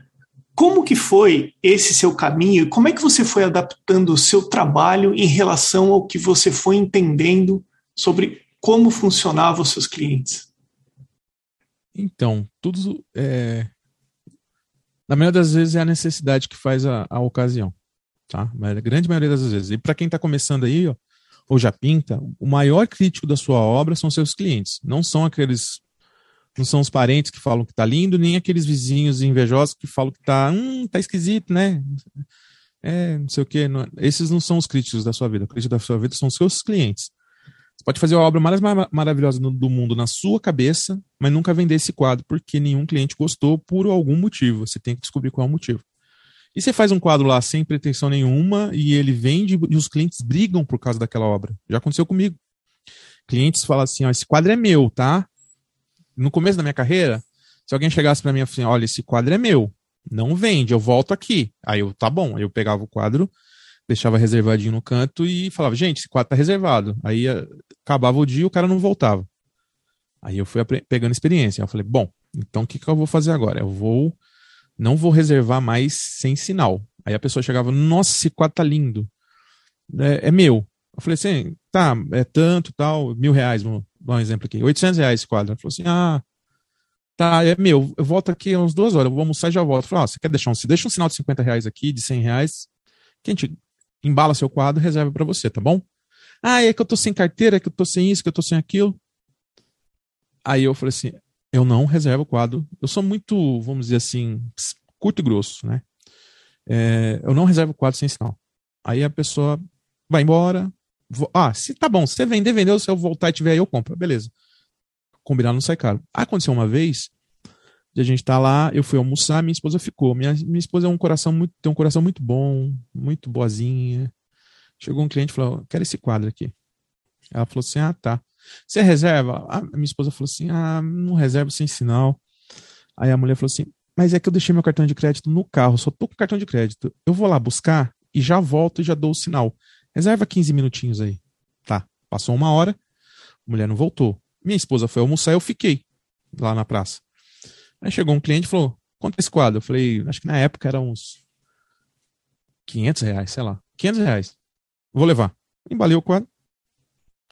como que foi esse seu caminho? Como é que você foi adaptando o seu trabalho em relação ao que você foi entendendo sobre como funcionavam os seus clientes? Então, tudo é... Na maioria das vezes é a necessidade que faz a, a ocasião, tá? A grande maioria das vezes. E para quem está começando aí, ó, ou já pinta, o maior crítico da sua obra são seus clientes. Não são aqueles não são os parentes que falam que tá lindo, nem aqueles vizinhos invejosos que falam que tá, hum, tá esquisito, né? É, não sei o quê. Não, esses não são os críticos da sua vida. O crítico da sua vida são os seus clientes. Você pode fazer a obra mais maravilhosa do mundo na sua cabeça, mas nunca vender esse quadro porque nenhum cliente gostou por algum motivo. Você tem que descobrir qual é o motivo. E você faz um quadro lá sem pretensão nenhuma e ele vende e os clientes brigam por causa daquela obra. Já aconteceu comigo. Clientes falam assim: ó, esse quadro é meu, tá? no começo da minha carreira, se alguém chegasse para mim e assim, olha, esse quadro é meu, não vende, eu volto aqui. Aí eu, tá bom, eu pegava o quadro, deixava reservadinho no canto e falava, gente, esse quadro tá reservado. Aí eh, acabava o dia e o cara não voltava. Aí eu fui pegando experiência. Eu falei, bom, então o que, que eu vou fazer agora? Eu vou, não vou reservar mais sem sinal. Aí a pessoa chegava, nossa, esse quadro tá lindo. É, é meu. Eu falei assim, tá, é tanto, tal, mil reais, vamos dar um exemplo aqui, 800 reais esse quadro. Ela falou assim, ah, tá, é meu, eu volto aqui umas duas horas, eu vou almoçar e já volto. Eu falei, ah, você quer deixar um, deixa um sinal de 50 reais aqui, de 100 reais, que a gente embala seu quadro reserva para você, tá bom? Ah, é que eu tô sem carteira, é que eu tô sem isso, que eu tô sem aquilo. Aí eu falei assim, eu não reservo o quadro. Eu sou muito, vamos dizer assim, curto e grosso, né? É, eu não reservo o quadro sem sinal. Aí a pessoa vai embora, ah, se tá bom, se você vender, vendeu, se eu voltar e tiver aí, eu compro. Beleza. Combinar não sai caro. Aconteceu uma vez, de a gente tá lá, eu fui almoçar, minha esposa ficou. Minha, minha esposa é um coração muito, tem um coração muito bom, muito boazinha. Chegou um cliente e falou: quero esse quadro aqui. Ela falou assim: ah, tá. Você reserva? A minha esposa falou assim: ah, não reserva sem sinal. Aí a mulher falou assim: mas é que eu deixei meu cartão de crédito no carro, só tô com cartão de crédito. Eu vou lá buscar e já volto e já dou o sinal. Reserva 15 minutinhos aí. Tá. Passou uma hora, a mulher não voltou. Minha esposa foi almoçar, eu fiquei lá na praça. Aí chegou um cliente e falou: quanto é esse quadro? Eu falei, acho que na época era uns 500 reais, sei lá. 500 reais. Vou levar. Embalei o quadro.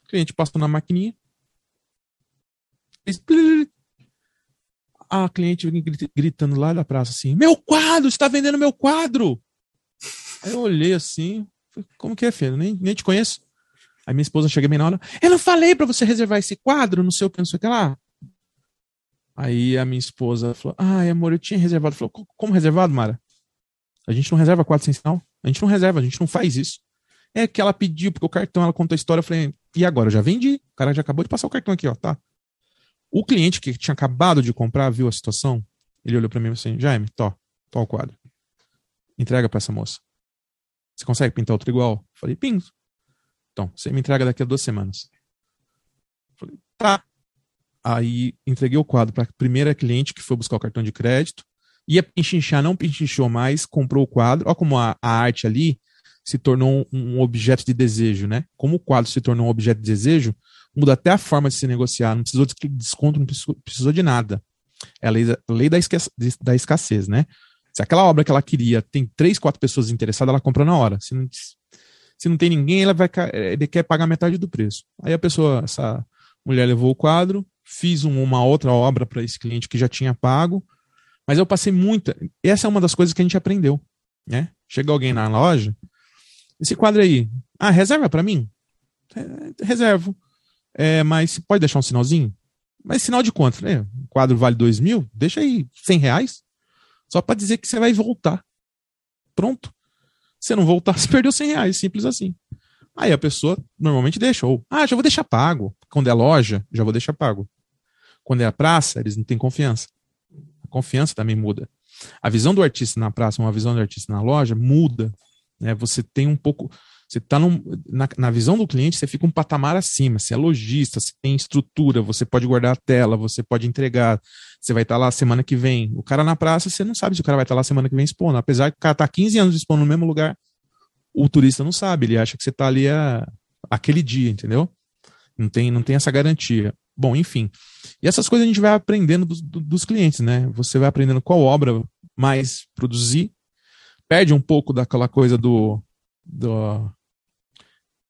O cliente passou na maquininha. a cliente gritando lá da praça assim: Meu quadro, está vendendo meu quadro! Aí eu olhei assim, como que é, filho? Nem, nem te conheço. Aí minha esposa chega bem na hora: Eu não falei para você reservar esse quadro, não sei o que, não sei o que lá. Aí a minha esposa falou: Ai, amor, eu tinha reservado. Falou: Como reservado, Mara? A gente não reserva quadro sem sinal? A gente não reserva, a gente não faz isso. É que ela pediu, porque o cartão, ela contou a história. Eu falei: E agora? Eu já vendi. O cara já acabou de passar o cartão aqui, ó, tá? O cliente que tinha acabado de comprar viu a situação. Ele olhou para mim assim: Jaime, tó, tó o quadro. Entrega para essa moça. Você consegue pintar outro igual? Falei: Pinto. Então, você me entrega daqui a duas semanas. Falei: Tá. Aí entreguei o quadro para a primeira cliente que foi buscar o cartão de crédito. Ia pinchinchar, não pinchinchou mais, comprou o quadro. Olha como a, a arte ali se tornou um, objeto de desejo, né? Como o quadro se tornou um objeto de desejo, muda até a forma de se negociar. Não precisou de desconto, não precisou, de nada. É a lei, da, lei da, escassez, da escassez, né? Se aquela obra que ela queria tem três, quatro pessoas interessadas, ela compra na hora. Se não, se não tem ninguém, ela vai, ele quer pagar metade do preço. Aí a pessoa, essa mulher levou o quadro, fiz uma outra obra para esse cliente que já tinha pago, mas eu passei muita. Essa é uma das coisas que a gente aprendeu, né? Chega alguém na loja, esse quadro aí, ah, reserva para mim? É, reservo. É, mas pode deixar um sinalzinho? Mas sinal de quanto? É, o quadro vale dois mil? Deixa aí 100 reais. Só para dizer que você vai voltar. Pronto. Se não voltar, você perdeu 100 reais. Simples assim. Aí a pessoa normalmente deixa. Ou, ah, já vou deixar pago. Quando é loja, já vou deixar pago. Quando é a praça, eles não têm confiança. A confiança também muda. A visão do artista na praça, uma visão do artista na loja, muda. Né? Você tem um pouco. Você está na, na visão do cliente, você fica um patamar acima. Você é lojista, você tem estrutura, você pode guardar a tela, você pode entregar, você vai estar tá lá semana que vem. O cara na praça, você não sabe se o cara vai estar tá lá semana que vem expondo. Apesar que o cara está 15 anos expondo no mesmo lugar, o turista não sabe, ele acha que você está ali a, aquele dia, entendeu? Não tem, não tem essa garantia. Bom, enfim. E essas coisas a gente vai aprendendo dos, dos clientes, né? Você vai aprendendo qual obra mais produzir, perde um pouco daquela coisa do, do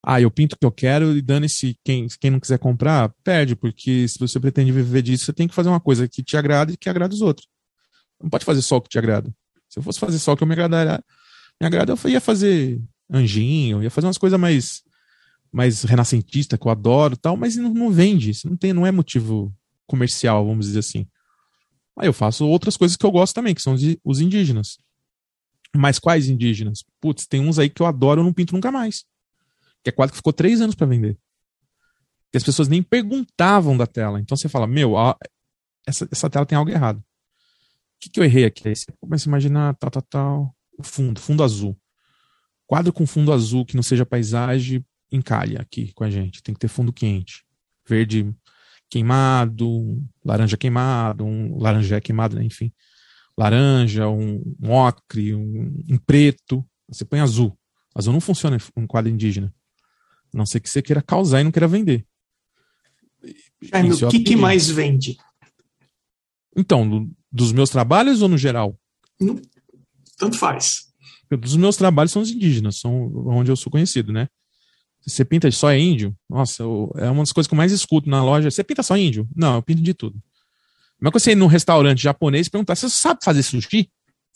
ah, eu pinto o que eu quero e dane-se quem, quem não quiser comprar, perde, porque se você pretende viver disso, você tem que fazer uma coisa que te agrada e que agrada os outros. Não pode fazer só o que te agrada. Se eu fosse fazer só o que eu me agradaria, me agrada, eu ia fazer anjinho, ia fazer umas coisas mais mais renascentista que eu adoro tal, mas não, não vende, não tem, não é motivo comercial, vamos dizer assim. Aí eu faço outras coisas que eu gosto também, que são os indígenas. Mas quais indígenas? Putz, tem uns aí que eu adoro, eu não pinto nunca mais que é quadro que ficou três anos para vender. Que as pessoas nem perguntavam da tela. Então você fala, meu, ó, essa, essa tela tem algo errado. O que, que eu errei aqui? Aí você começa a imaginar tal, tal, tal. O fundo, fundo azul. Quadro com fundo azul que não seja paisagem, encalha aqui com a gente. Tem que ter fundo quente. Verde queimado, laranja queimado, um laranja queimado, né? enfim. Laranja, um, um ocre, um, um preto. Você põe azul. Azul não funciona em um quadro indígena. A não ser que você queira causar e não queira vender. Jaime, o que, que, mais vende? Então, do, dos meus trabalhos ou no geral? No, tanto faz. Dos meus trabalhos são os indígenas, são onde eu sou conhecido, né? Você pinta só índio? Nossa, eu, é uma das coisas que eu mais escuto na loja. Você pinta só índio? Não, eu pinto de tudo. Mas quando você ir num restaurante japonês e perguntar, você sabe fazer sushi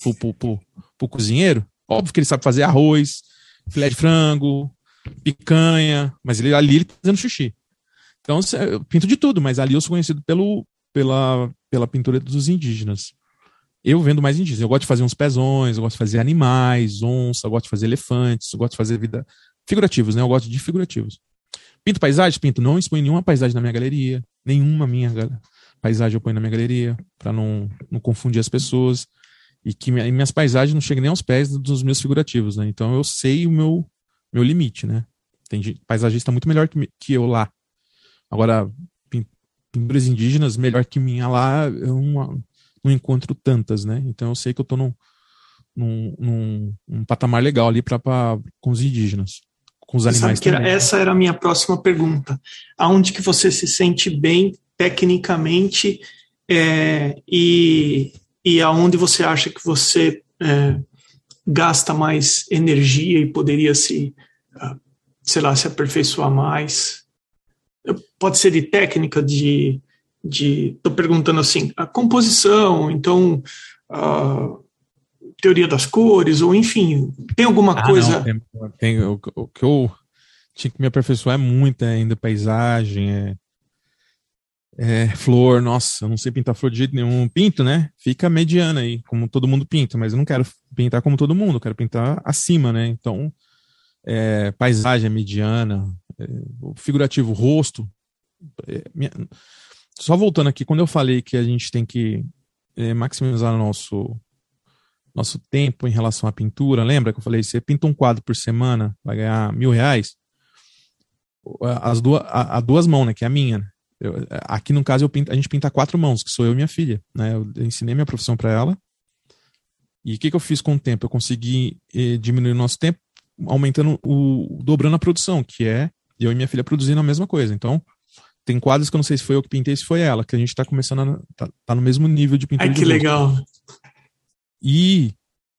pro, pro, pro, pro cozinheiro? Óbvio que ele sabe fazer arroz, filé de frango, picanha, mas ele, ali ele tá fazendo xixi. Então, eu pinto de tudo, mas ali eu sou conhecido pelo, pela, pela pintura dos indígenas. Eu vendo mais indígenas. Eu gosto de fazer uns pezões, eu gosto de fazer animais, onça, eu gosto de fazer elefantes, eu gosto de fazer vida. Figurativos, né? Eu gosto de figurativos. Pinto paisagem? Pinto. Não exponho nenhuma paisagem na minha galeria. Nenhuma minha paisagem eu ponho na minha galeria, para não, não confundir as pessoas. E que minhas paisagens não chegam nem aos pés dos meus figurativos, né? Então eu sei o meu meu limite, né? Tem paisagista muito melhor que, que eu lá. Agora, pinturas indígenas melhor que minha lá, eu não, não encontro tantas, né? Então eu sei que eu tô num, num, num um patamar legal ali para com os indígenas, com os animais Sabe também. essa era a minha próxima pergunta. Aonde que você se sente bem tecnicamente é, e, e aonde você acha que você é, gasta mais energia e poderia se, ah, sei lá, se aperfeiçoar mais. Pode ser de técnica, de, de tô perguntando assim, a composição, então a teoria das cores, ou enfim, tem alguma ah, coisa. Não, tem, tem, o, o, que eu tinha que me aperfeiçoar é muito ainda, paisagem, é, é, flor, nossa, eu não sei pintar flor de jeito nenhum. Pinto, né? Fica mediana aí, como todo mundo pinta, mas eu não quero pintar como todo mundo, eu quero pintar acima, né? Então, é, paisagem mediana, é, figurativo, rosto. É, minha, só voltando aqui, quando eu falei que a gente tem que é, maximizar nosso nosso tempo em relação à pintura, lembra que eu falei, você pinta um quadro por semana, vai ganhar mil reais? As duas, a, a duas mãos, né, que é a minha. Né? Eu, aqui no caso eu pinto, a gente pinta quatro mãos, que sou eu e minha filha, né? Eu ensinei minha profissão para ela. E o que, que eu fiz com o tempo? Eu consegui eh, diminuir o nosso tempo, aumentando o dobrando a produção, que é eu e minha filha produzindo a mesma coisa. Então, tem quadros que eu não sei se foi eu que pintei, se foi ela, que a gente tá começando a. tá, tá no mesmo nível de pintura. Ai, que legal. E,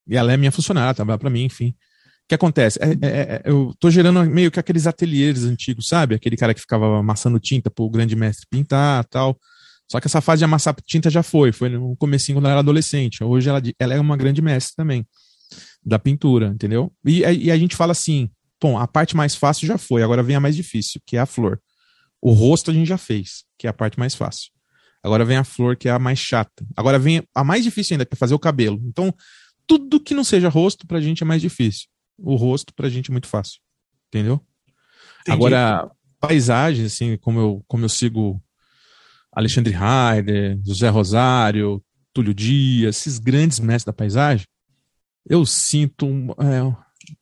e, ela é minha funcionária, trabalha para mim, enfim. O que acontece? É, é, é, eu tô gerando meio que aqueles ateliês antigos, sabe? Aquele cara que ficava amassando tinta pro grande mestre pintar tal. Só que essa fase de amassar tinta já foi, foi no comecinho quando ela era adolescente. Hoje ela, ela é uma grande mestre também da pintura, entendeu? E, e a gente fala assim, bom, a parte mais fácil já foi, agora vem a mais difícil, que é a flor. O rosto a gente já fez, que é a parte mais fácil. Agora vem a flor, que é a mais chata. Agora vem a mais difícil ainda, que é fazer o cabelo. Então, tudo que não seja rosto, pra gente é mais difícil. O rosto, pra gente, é muito fácil. Entendeu? Entendi. Agora, paisagem, assim, como eu, como eu sigo Alexandre Heider, José Rosário, Túlio Dias, esses grandes mestres da paisagem, eu sinto.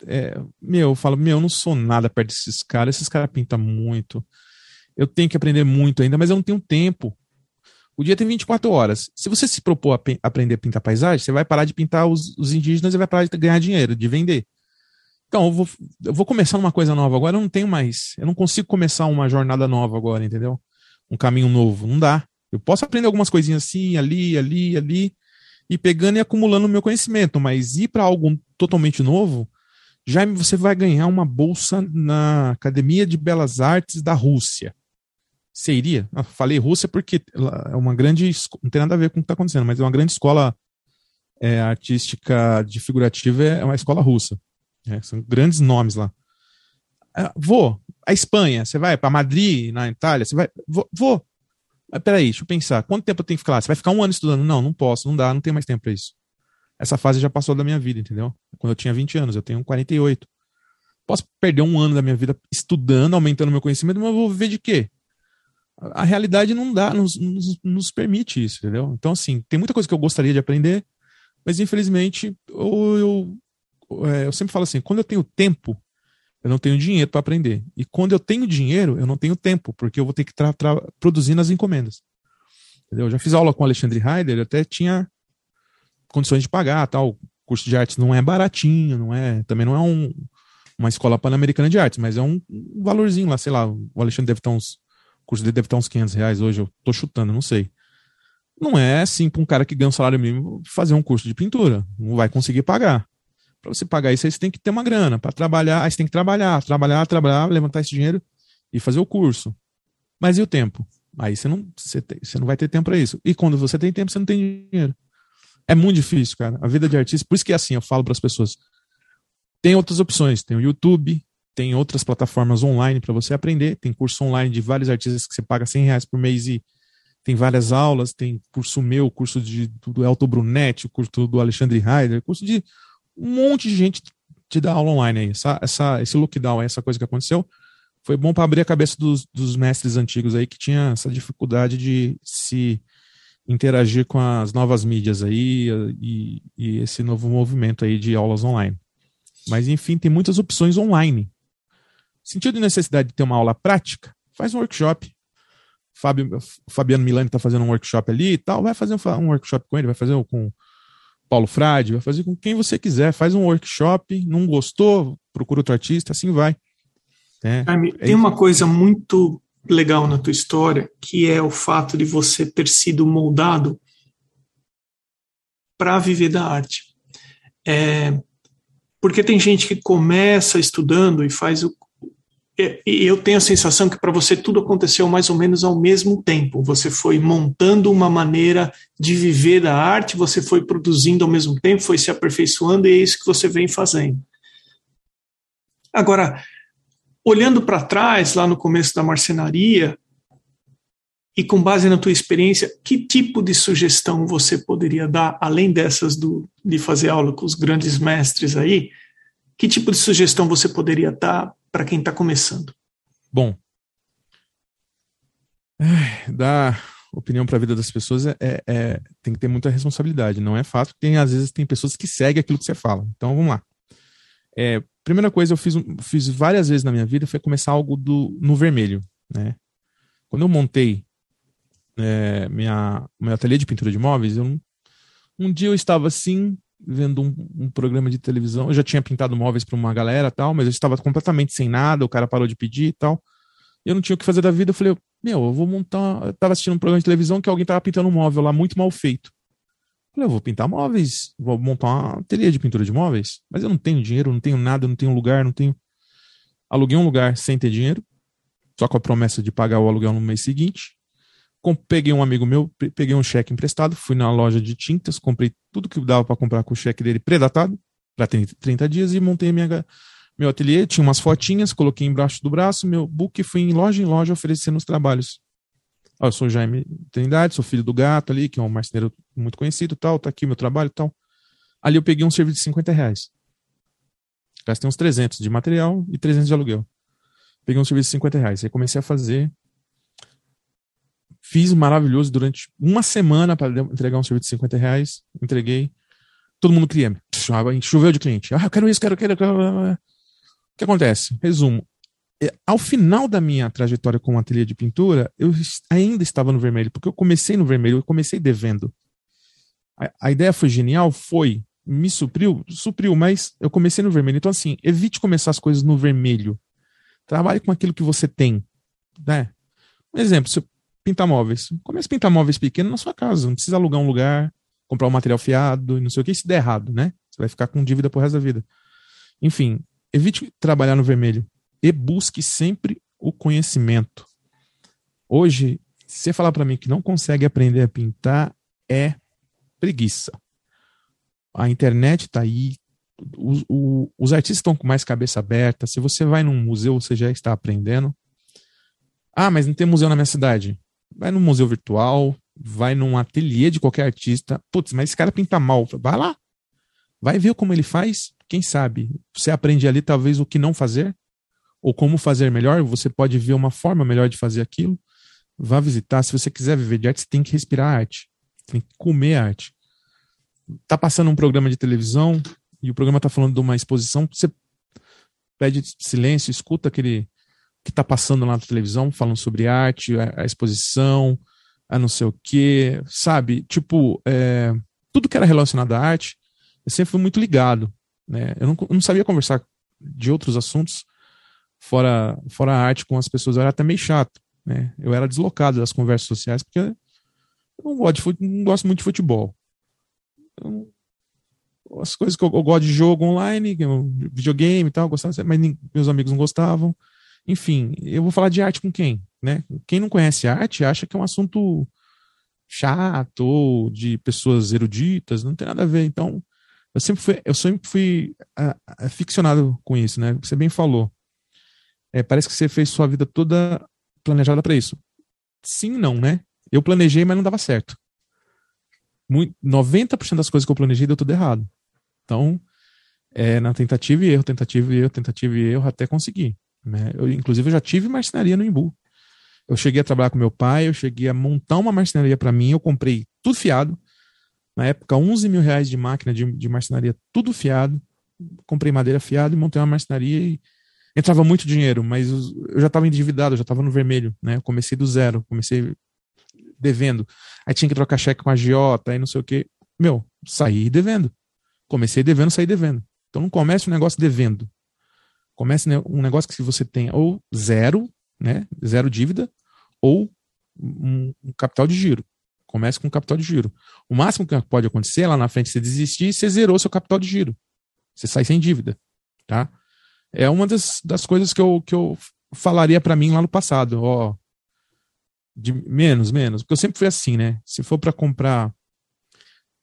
É, é, meu, eu falo, meu, eu não sou nada perto desses caras, esses caras pintam muito. Eu tenho que aprender muito ainda, mas eu não tenho tempo. O dia tem 24 horas. Se você se propor a aprender a pintar paisagem, você vai parar de pintar os, os, indígenas e vai parar de ganhar dinheiro, de vender. Então, eu vou, eu vou começar uma coisa nova agora, eu não tenho mais. Eu não consigo começar uma jornada nova agora, entendeu? Um caminho novo. Não dá. Eu posso aprender algumas coisinhas assim, ali, ali, ali, e pegando e acumulando o meu conhecimento, mas ir para algo totalmente novo, já você vai ganhar uma bolsa na Academia de Belas Artes da Rússia. Iria? Ah, falei Rússia porque é uma grande. Não tem nada a ver com o que está acontecendo, mas é uma grande escola é, artística de figurativa, é uma escola russa. É, são grandes nomes lá. Ah, vou. A Espanha, você vai para Madrid, na Itália, você vai. Vou. vou. Mas peraí, deixa eu pensar. Quanto tempo eu tenho que ficar lá? Você vai ficar um ano estudando? Não, não posso, não dá, não tenho mais tempo para isso. Essa fase já passou da minha vida, entendeu? Quando eu tinha 20 anos, eu tenho 48. Posso perder um ano da minha vida estudando, aumentando meu conhecimento, mas eu vou viver de quê? A realidade não dá, nos, nos, nos permite isso, entendeu? Então, assim, tem muita coisa que eu gostaria de aprender, mas infelizmente, ou eu, é, eu sempre falo assim: quando eu tenho tempo, eu não tenho dinheiro para aprender. E quando eu tenho dinheiro, eu não tenho tempo, porque eu vou ter que produzir nas encomendas. Entendeu? Eu já fiz aula com o Alexandre Heider, eu até tinha condições de pagar, tal. O curso de artes não é baratinho, não é, também não é um, uma escola pan-americana de artes, mas é um, valorzinho lá, sei lá, o Alexandre deve estar uns, curso dele deve estar uns 500 reais hoje, eu tô chutando, não sei. Não é assim para um cara que ganha um salário mínimo fazer um curso de pintura, não vai conseguir pagar. Para você pagar isso, aí você tem que ter uma grana. Para trabalhar, aí você tem que trabalhar, trabalhar, trabalhar, levantar esse dinheiro e fazer o curso. Mas e o tempo? Aí você não, você, tem, você não vai ter tempo para isso. E quando você tem tempo, você não tem dinheiro. É muito difícil, cara. A vida de artista, por isso que é assim, eu falo para as pessoas. Tem outras opções, tem o YouTube, tem outras plataformas online para você aprender, tem curso online de vários artistas que você paga 100 reais por mês e tem várias aulas, tem curso meu, curso de, do Elton Brunetti, curso do Alexandre Heider, curso de um monte de gente te dá aula online aí. Essa, essa, esse lockdown, essa coisa que aconteceu, foi bom para abrir a cabeça dos, dos mestres antigos aí que tinha essa dificuldade de se interagir com as novas mídias aí e, e, esse novo movimento aí de aulas online. Mas enfim, tem muitas opções online. Sentido de necessidade de ter uma aula prática, faz um workshop. Fábio, Fabiano Milani está fazendo um workshop ali e tal, vai fazer um, um workshop com ele, vai fazer com Paulo Frade, vai fazer com quem você quiser, faz um workshop, não gostou, procura outro artista, assim vai. É, tem uma coisa muito legal na tua história, que é o fato de você ter sido moldado para viver da arte. É, porque tem gente que começa estudando e faz o. eu tenho a sensação que para você tudo aconteceu mais ou menos ao mesmo tempo. Você foi montando uma maneira de viver da arte, você foi produzindo ao mesmo tempo, foi se aperfeiçoando e é isso que você vem fazendo. Agora, olhando para trás, lá no começo da marcenaria, e com base na tua experiência, que tipo de sugestão você poderia dar, além dessas do, de fazer aula com os grandes mestres aí? Que tipo de sugestão você poderia dar para quem está começando? Bom, dar opinião para a vida das pessoas é, é, é, tem que ter muita responsabilidade. Não é fácil, tem às vezes tem pessoas que seguem aquilo que você fala. Então vamos lá. É, primeira coisa eu fiz, fiz várias vezes na minha vida foi começar algo do, no vermelho, né? Quando eu montei é, minha, meu ateliê de pintura de móveis, eu, um dia eu estava assim, vendo um, um, programa de televisão. Eu já tinha pintado móveis para uma galera tal, mas eu estava completamente sem nada, o cara parou de pedir e tal. Eu não tinha o que fazer da vida. Eu falei, meu, eu vou montar. Eu tava assistindo um programa de televisão que alguém tava pintando um móvel lá muito mal feito. Eu falei, eu vou pintar móveis, vou montar uma ateliê de pintura de móveis, mas eu não tenho dinheiro, não tenho nada, não tenho lugar, não tenho. Aluguei um lugar sem ter dinheiro, só com a promessa de pagar o aluguel no mês seguinte peguei um amigo meu, peguei um cheque emprestado, fui na loja de tintas, comprei tudo que dava para comprar com o cheque dele predatado para 30 dias e montei minha, meu ateliê. Tinha umas fotinhas, coloquei embaixo do braço, meu book fui em loja em loja oferecendo os trabalhos. Ó, eu sou Jaime Trindade, sou filho do gato ali, que é um marceneiro muito conhecido tal, tá aqui meu trabalho tal. Ali eu peguei um serviço de 50 reais. Gastei uns 300 de material e 300 de aluguel. Peguei um serviço de 50 reais. Aí comecei a fazer Fiz maravilhoso durante uma semana para entregar um serviço de 50 reais. Entreguei. Todo mundo queria. Choveu de cliente. Ah, eu quero isso, quero, quero, quero. O que acontece? Resumo. É, ao final da minha trajetória com o ateliê de pintura, eu ainda estava no vermelho, porque eu comecei no vermelho, eu comecei devendo. A, a ideia foi genial? Foi. Me supriu? Supriu, mas eu comecei no vermelho. Então, assim, evite começar as coisas no vermelho. Trabalhe com aquilo que você tem. Né? Um exemplo, se pintar móveis. Comece a pintar móveis pequenos na sua casa. Não precisa alugar um lugar, comprar um material fiado e não sei o que. Se der errado, né? Você vai ficar com dívida pro resto da vida. Enfim, evite trabalhar no vermelho e busque sempre o conhecimento. Hoje, se você falar para mim que não consegue aprender a pintar, é preguiça. A internet está aí, os, os artistas estão com mais cabeça aberta. Se você vai num museu, você já está aprendendo. Ah, mas não tem museu na minha cidade vai num museu virtual, vai num ateliê de qualquer artista. Putz, mas esse cara pinta mal. Vai lá. Vai ver como ele faz. Quem sabe? Você aprende ali talvez o que não fazer ou como fazer melhor. Você pode ver uma forma melhor de fazer aquilo. Vá visitar. Se você quiser viver de arte, você tem que respirar arte. Tem que comer arte. Tá passando um programa de televisão e o programa tá falando de uma exposição. Você pede silêncio, escuta aquele que está passando lá na televisão, falando sobre arte, a, a exposição, a não sei o quê, sabe? Tipo, é, tudo que era relacionado à arte, eu sempre fui muito ligado. Né? Eu, não, eu não sabia conversar de outros assuntos fora, fora a arte com as pessoas, eu era até meio chato. Né? Eu era deslocado das conversas sociais, porque eu não gosto, de, não gosto muito de futebol. Eu, as coisas que eu, eu, gosto de jogo online, videogame e tal, gostava, mas meus amigos não gostavam. Enfim, eu vou falar de arte com quem? Né? Quem não conhece arte acha que é um assunto chato ou de pessoas eruditas, não tem nada a ver. Então, eu sempre fui, eu sempre fui aficionado com isso, né? Você bem falou. É, parece que você fez sua vida toda planejada para isso. Sim, não, né? Eu planejei, mas não dava certo. Muito, 90% das coisas que eu planejei deu tudo errado. Então, é na tentativa e erro, tentativa e erro, tentativa e erro, até conseguir. Né? Eu, inclusive, eu já tive marcenaria no Imbu. Eu cheguei a trabalhar com meu pai, eu cheguei a montar uma marcenaria para mim, eu comprei tudo fiado. Na época, 11 mil reais de máquina de, de marcenaria, tudo fiado. Comprei madeira fiada e montei uma marcenaria e entrava muito dinheiro, mas eu já estava endividado, eu já estava no vermelho, né? Eu comecei do zero, comecei devendo. Aí tinha que trocar cheque com a Giota, aí não sei o quê. Meu, saí devendo. Comecei devendo, saí devendo. Então não comece um negócio devendo. Comece né, um negócio que você tenha ou zero, né, zero dívida, ou um, um capital de giro. Comece com capital de giro. O máximo que pode acontecer é lá na frente você desistir e você zerou seu capital de giro. Você sai sem dívida, tá? É uma das, das coisas que eu, que eu falaria para mim lá no passado, ó, de menos, menos, porque eu sempre fui assim, né? Se for para comprar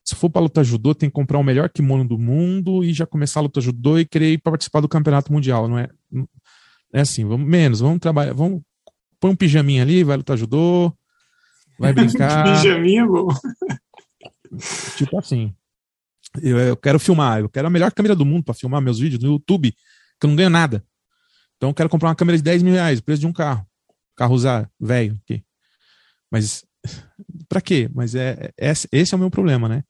se for para luta judô, tem que comprar o melhor kimono do mundo e já começar a luta judô e querer ir participar do campeonato mundial, não é? É assim, vamos menos, vamos trabalhar, vamos põe um pijaminha ali, vai lutar judô, vai brincar. pijaminha, bom. Tipo assim. Eu, eu, quero filmar, eu quero a melhor câmera do mundo para filmar meus vídeos no YouTube, que eu não ganho nada. Então eu quero comprar uma câmera de 10 mil reais, preço de um carro. Carro usar, velho. Mas para quê? Mas é, é, esse é o meu problema, né?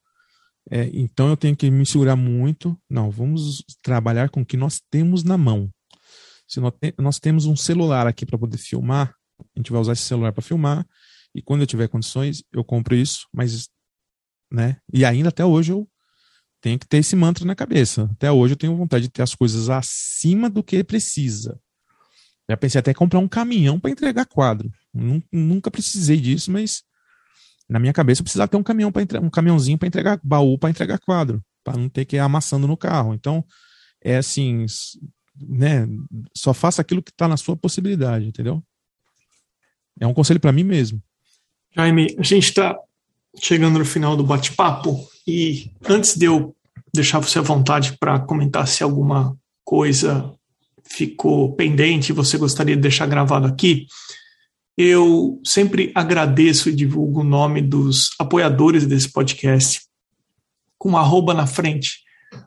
É, então eu tenho que me segurar muito. Não, vamos trabalhar com o que nós temos na mão. Se nós, te, nós temos um celular aqui para poder filmar, a gente vai usar esse celular para filmar. E quando eu tiver condições, eu compro isso. Mas, né? E ainda até hoje eu tenho que ter esse mantra na cabeça. Até hoje eu tenho vontade de ter as coisas acima do que precisa. Já pensei até em comprar um caminhão para entregar quadro. Nunca precisei disso, mas na minha cabeça eu precisava ter um caminhão para um caminhãozinho para entregar baú para entregar quadro, para não ter que ir amassando no carro. Então, é assim, né, só faça aquilo que está na sua possibilidade, entendeu? É um conselho para mim mesmo. Jaime, a gente está chegando no final do bate-papo e antes de eu deixar você à vontade para comentar se alguma coisa ficou pendente e você gostaria de deixar gravado aqui, eu sempre agradeço e divulgo o nome dos apoiadores desse podcast, com arroba na frente,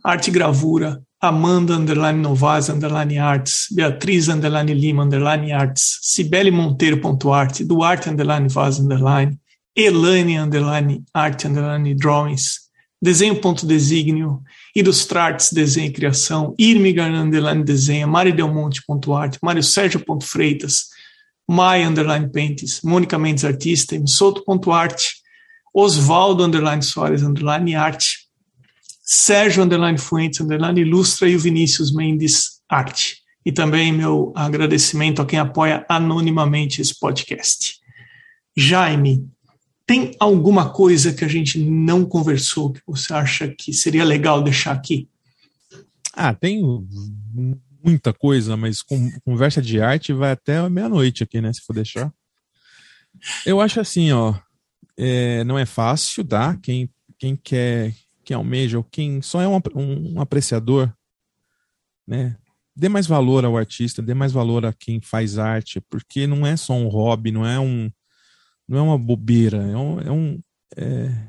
Arte Gravura, Amanda Underline Novaz Underline Arts, Beatriz Underline Lima Underline Arts, Cibele Monteiro.arte, Duarte Underline Vaz Underline, Elaine Underline Arte Underline Drawings, Desenho.designio, Ilustrartes Desenho e Criação, Irmigar Underline Desenha, Mari Delmonte.arte, Mário Sérgio.freitas, Mai Underline Paints, Mônica Mendes Artista, Soto.arte, Osvaldo Underline Soares Underline Arte, Sérgio Underline Fuentes Underline Ilustra e o Vinícius Mendes Arte. E também meu agradecimento a quem apoia anonimamente esse podcast. Jaime, tem alguma coisa que a gente não conversou que você acha que seria legal deixar aqui? Ah, tem muita coisa, mas com, conversa de arte vai até meia-noite aqui, né? Se for deixar. Eu acho assim, ó. É, não é fácil, tá? Quem, quem quer, quem almeja, ou quem só é um, um, um apreciador, né? Dê mais valor ao artista, dê mais valor a quem faz arte, porque não é só um hobby, não é um, não é uma bobeira, é um, é, um, é,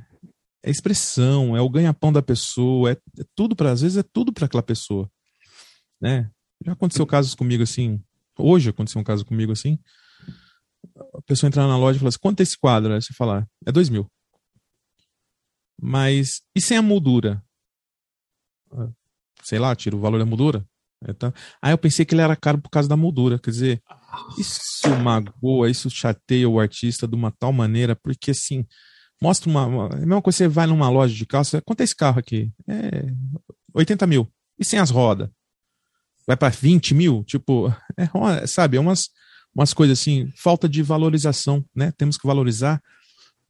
é expressão, é o ganha-pão da pessoa, é, é tudo para às vezes é tudo para aquela pessoa, né? Já aconteceu casos comigo assim. Hoje aconteceu um caso comigo assim. A pessoa entrar na loja e falar assim: quanto é esse quadro? Aí você falar: é dois mil. Mas e sem a moldura? Ah, sei lá, tira o valor da moldura. Tá? Aí eu pensei que ele era caro por causa da moldura. Quer dizer, isso magoa, isso chateia o artista de uma tal maneira, porque assim, mostra uma. uma é a mesma coisa você vai numa loja de carro, você, quanto é esse carro aqui? É 80 mil. E sem as rodas? Vai para 20 mil, tipo, é uma, sabe, é umas, umas coisas assim, falta de valorização, né? Temos que valorizar.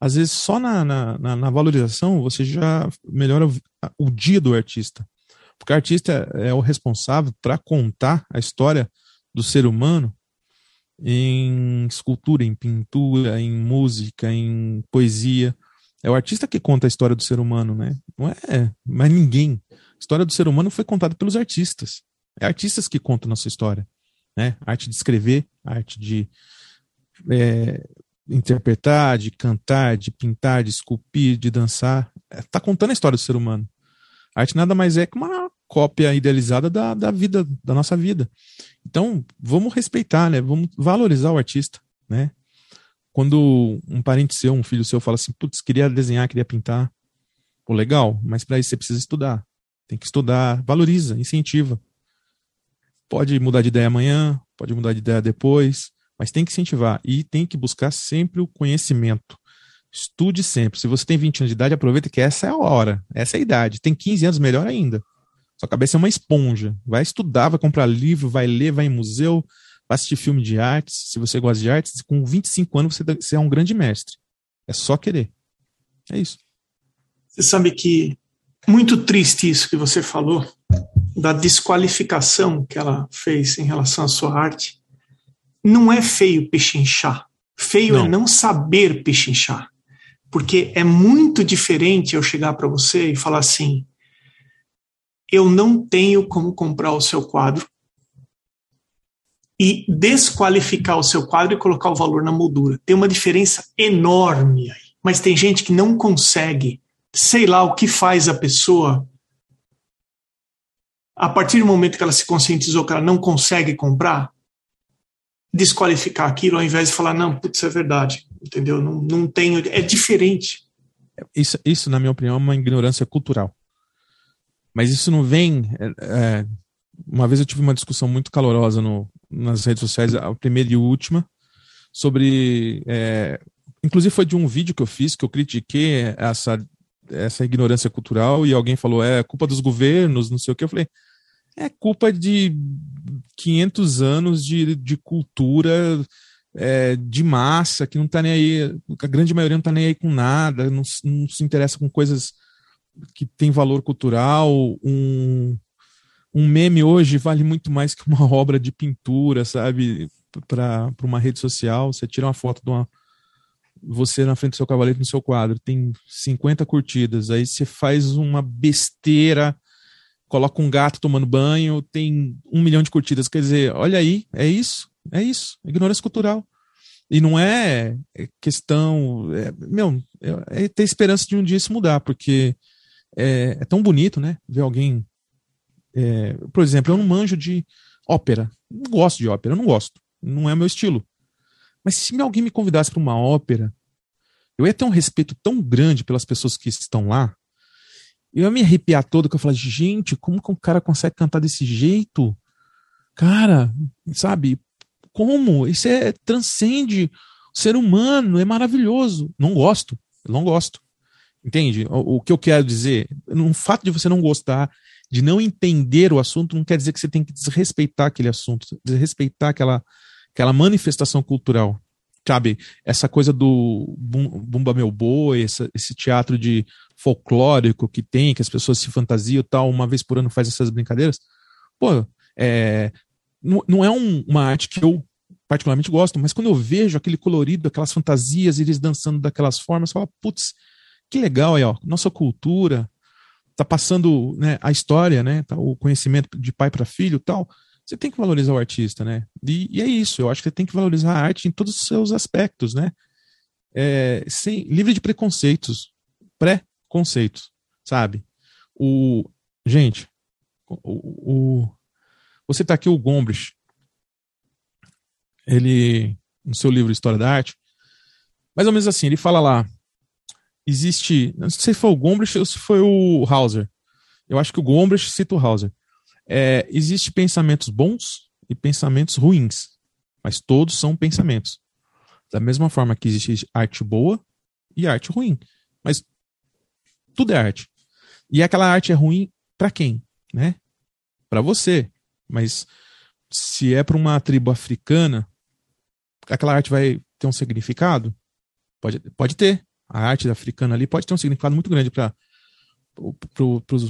Às vezes, só na, na, na, na valorização você já melhora o, o, dia do artista. Porque o artista é o responsável para contar a história do ser humano em escultura, em pintura, em música, em poesia. É o artista que conta a história do ser humano, né? Não é mais ninguém. A história do ser humano foi contada pelos artistas. É artistas que contam nossa história. Né? arte de escrever, arte de é, interpretar, de cantar, de pintar, de esculpir, de dançar. Está é, contando a história do ser humano. A arte nada mais é que uma cópia idealizada da, da vida, da nossa vida. Então, vamos respeitar, né? Vamos valorizar o artista, né? Quando um parente seu, um filho seu fala assim, putz, queria desenhar, queria pintar, pô, legal, mas para isso você precisa estudar. Tem que estudar, valoriza, incentiva. Pode mudar de ideia amanhã, pode mudar de ideia depois, mas tem que incentivar e tem que buscar sempre o conhecimento. Estude sempre. Se você tem 20 anos de idade, aproveita que essa é a hora, essa é a idade. Tem 15 anos, melhor ainda. Sua cabeça é uma esponja. Vai estudar, vai comprar livro, vai ler, vai em museu, vai assistir filme de artes. Se você gosta de artes, com 25 anos você, é um grande mestre. É só querer. É isso. Você sabe que muito triste isso que você falou, da desqualificação que ela fez em relação à sua arte. não é feio pechinchar. Feio Não. é não saber pechinchar. Porque é muito diferente eu chegar para você e falar assim: eu não tenho como comprar o seu quadro e desqualificar o seu quadro e colocar o valor na moldura. Tem uma diferença enorme aí. Mas tem gente que não consegue, sei lá o que faz a pessoa a partir do momento que ela se conscientizou que ela não consegue comprar, desqualificar aquilo ao invés de falar, não, putz, é verdade, entendeu? Não, não tenho. É diferente. Isso, isso, na minha opinião, é uma ignorância cultural. Mas isso não vem. é, é, uma vez eu tive uma discussão muito calorosa no, nas redes sociais, a primeira e última, sobre. é, inclusive foi de um vídeo que eu fiz que eu critiquei essa, essa ignorância cultural e alguém falou: é culpa dos governos, não sei o que. Eu falei: é culpa de 500 anos de, de cultura é, de massa que não tá nem aí, a grande maioria não tá nem aí com nada, não, se- não se interessa com coisas que têm valor cultural. Um, um meme hoje vale muito mais que uma obra de pintura, sabe? Para uma rede social, você tira uma foto de uma. Você na frente do seu cavalete no seu quadro, tem 50 curtidas, aí você faz uma besteira, coloca um gato tomando banho, tem um milhão de curtidas. Quer dizer, olha aí, é isso, é isso, ignorância cultural. E não é questão. É, meu, é ter esperança de um dia isso mudar, porque é, é tão bonito, né? Ver alguém. é, por exemplo, eu não manjo de ópera. Não gosto de ópera, não gosto. Não é meu estilo. Mas se alguém me convidasse para uma ópera, eu ia ter um respeito tão grande pelas pessoas que estão lá. Eu ia me arrepiar todo, que eu falar, gente, como que um cara consegue cantar desse jeito? Cara, sabe? Como? Isso é transcende o ser humano, é maravilhoso. Não gosto, não gosto. Entende? O, o que eu quero dizer, no fato de você não gostar, de não entender o assunto, não quer dizer que você tem que desrespeitar aquele assunto, desrespeitar aquela, aquela manifestação cultural. Sabe? Essa coisa do bum- Bumba Meu Boi, essa- esse teatro de folclórico que tem, que as pessoas se fantasiam e tal, uma vez por ano faz essas brincadeiras. Pô, é, não, não é um- uma arte que eu particularmente gosto, mas quando eu vejo aquele colorido, aquelas fantasias, eles dançando daquelas formas, eu falo, putz, que legal aí, ó, nossa cultura tá passando né, a história, né, tá, o conhecimento de pai para filho tal. Você tem que valorizar o artista, né? E, e é isso, eu acho que você tem que valorizar a arte em todos os seus aspectos, né? É, sem, livre de preconceitos, pré-conceitos, sabe? O, gente, o, o- você tá aqui, o Gombrich, ele, no seu livro História da Arte, mais ou menos assim, ele fala lá, existe, não sei se foi o Gombrich ou se foi o Hauser, eu acho que o Gombrich cita o Hauser, é, existe pensamentos bons e pensamentos ruins, mas todos são pensamentos. Da mesma forma que existe arte boa e arte ruim, mas tudo é arte. E aquela arte é ruim para quem, né? Para você. Mas se é para uma tribo africana, aquela arte vai ter um significado? Pode, pode ter. A arte africana ali pode ter um significado muito grande para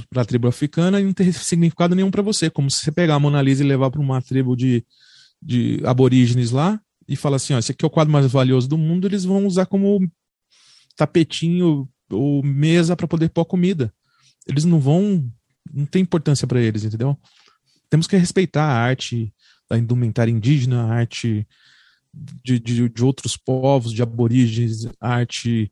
para a tribo africana e não ter significado nenhum para você. Como se você pegar a Mona Lisa e levar para uma tribo de, de aborígenes lá e falar assim: ó, esse aqui é o quadro mais valioso do mundo, eles vão usar como tapetinho ou mesa para poder pôr comida. Eles não vão. Não tem importância para eles, entendeu? Temos que respeitar a arte da indumentária indígena, a arte de, de, de outros povos, de aborígenes, arte.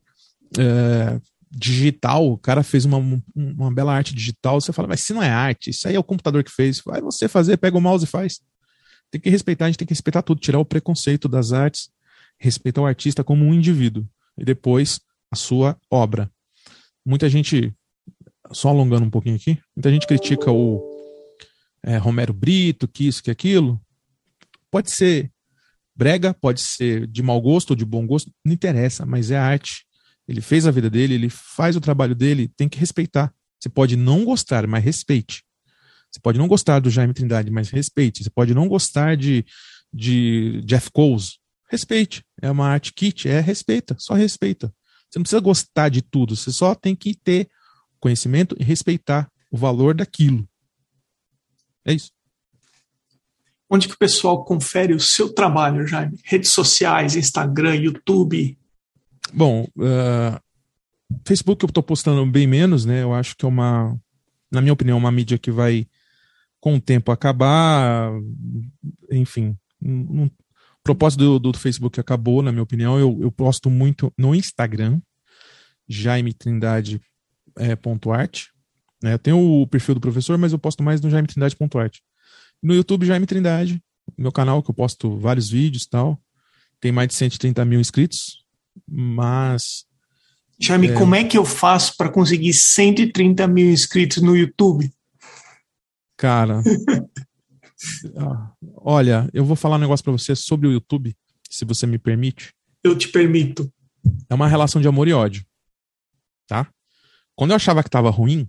É, digital, o cara fez uma, uma bela arte digital, você fala, mas se não é arte, isso aí é o computador que fez, vai você fazer, pega o mouse e faz. Tem que respeitar, a gente tem que respeitar tudo, tirar o preconceito das artes, respeitar o artista como um indivíduo, e depois a sua obra. Muita gente, só alongando um pouquinho aqui, muita gente critica o é, Romero Brito, que isso, que aquilo. Pode ser brega, pode ser de mau gosto ou de bom gosto, não interessa, mas é arte ele fez a vida dele, ele faz o trabalho dele, tem que respeitar. Você pode não gostar, mas respeite. Você pode não gostar do Jaime Trindade, mas respeite. Você pode não gostar de, de Jeff Coles, respeite. É uma arte kit, é respeita, só respeita. Você não precisa gostar de tudo, você só tem que ter conhecimento e respeitar o valor daquilo. É isso. Onde que o pessoal confere o seu trabalho, Jaime? Redes sociais, Instagram, YouTube? Bom, uh, Facebook eu estou postando bem menos, né? Eu acho que é uma, na minha opinião, uma mídia que vai com o tempo acabar. Enfim, um, um, o propósito do, do, Facebook acabou, na minha opinião. Eu, eu posto muito no Instagram, Jaime Trindade é, ponto arte. Né? Eu tenho o perfil do professor, mas eu posto mais no Jaime Trindade ponto arte. No YouTube, Jaime Trindade, meu canal que eu posto vários vídeos e tal. Tem mais de 130 mil inscritos, mas Jaime, é... como é que eu faço para conseguir 130 mil inscritos no YouTube? Cara, ah, olha, eu vou falar um negócio para você sobre o YouTube, se você me permite. Eu te permito. É uma relação de amor e ódio, tá? Quando eu achava que tava ruim,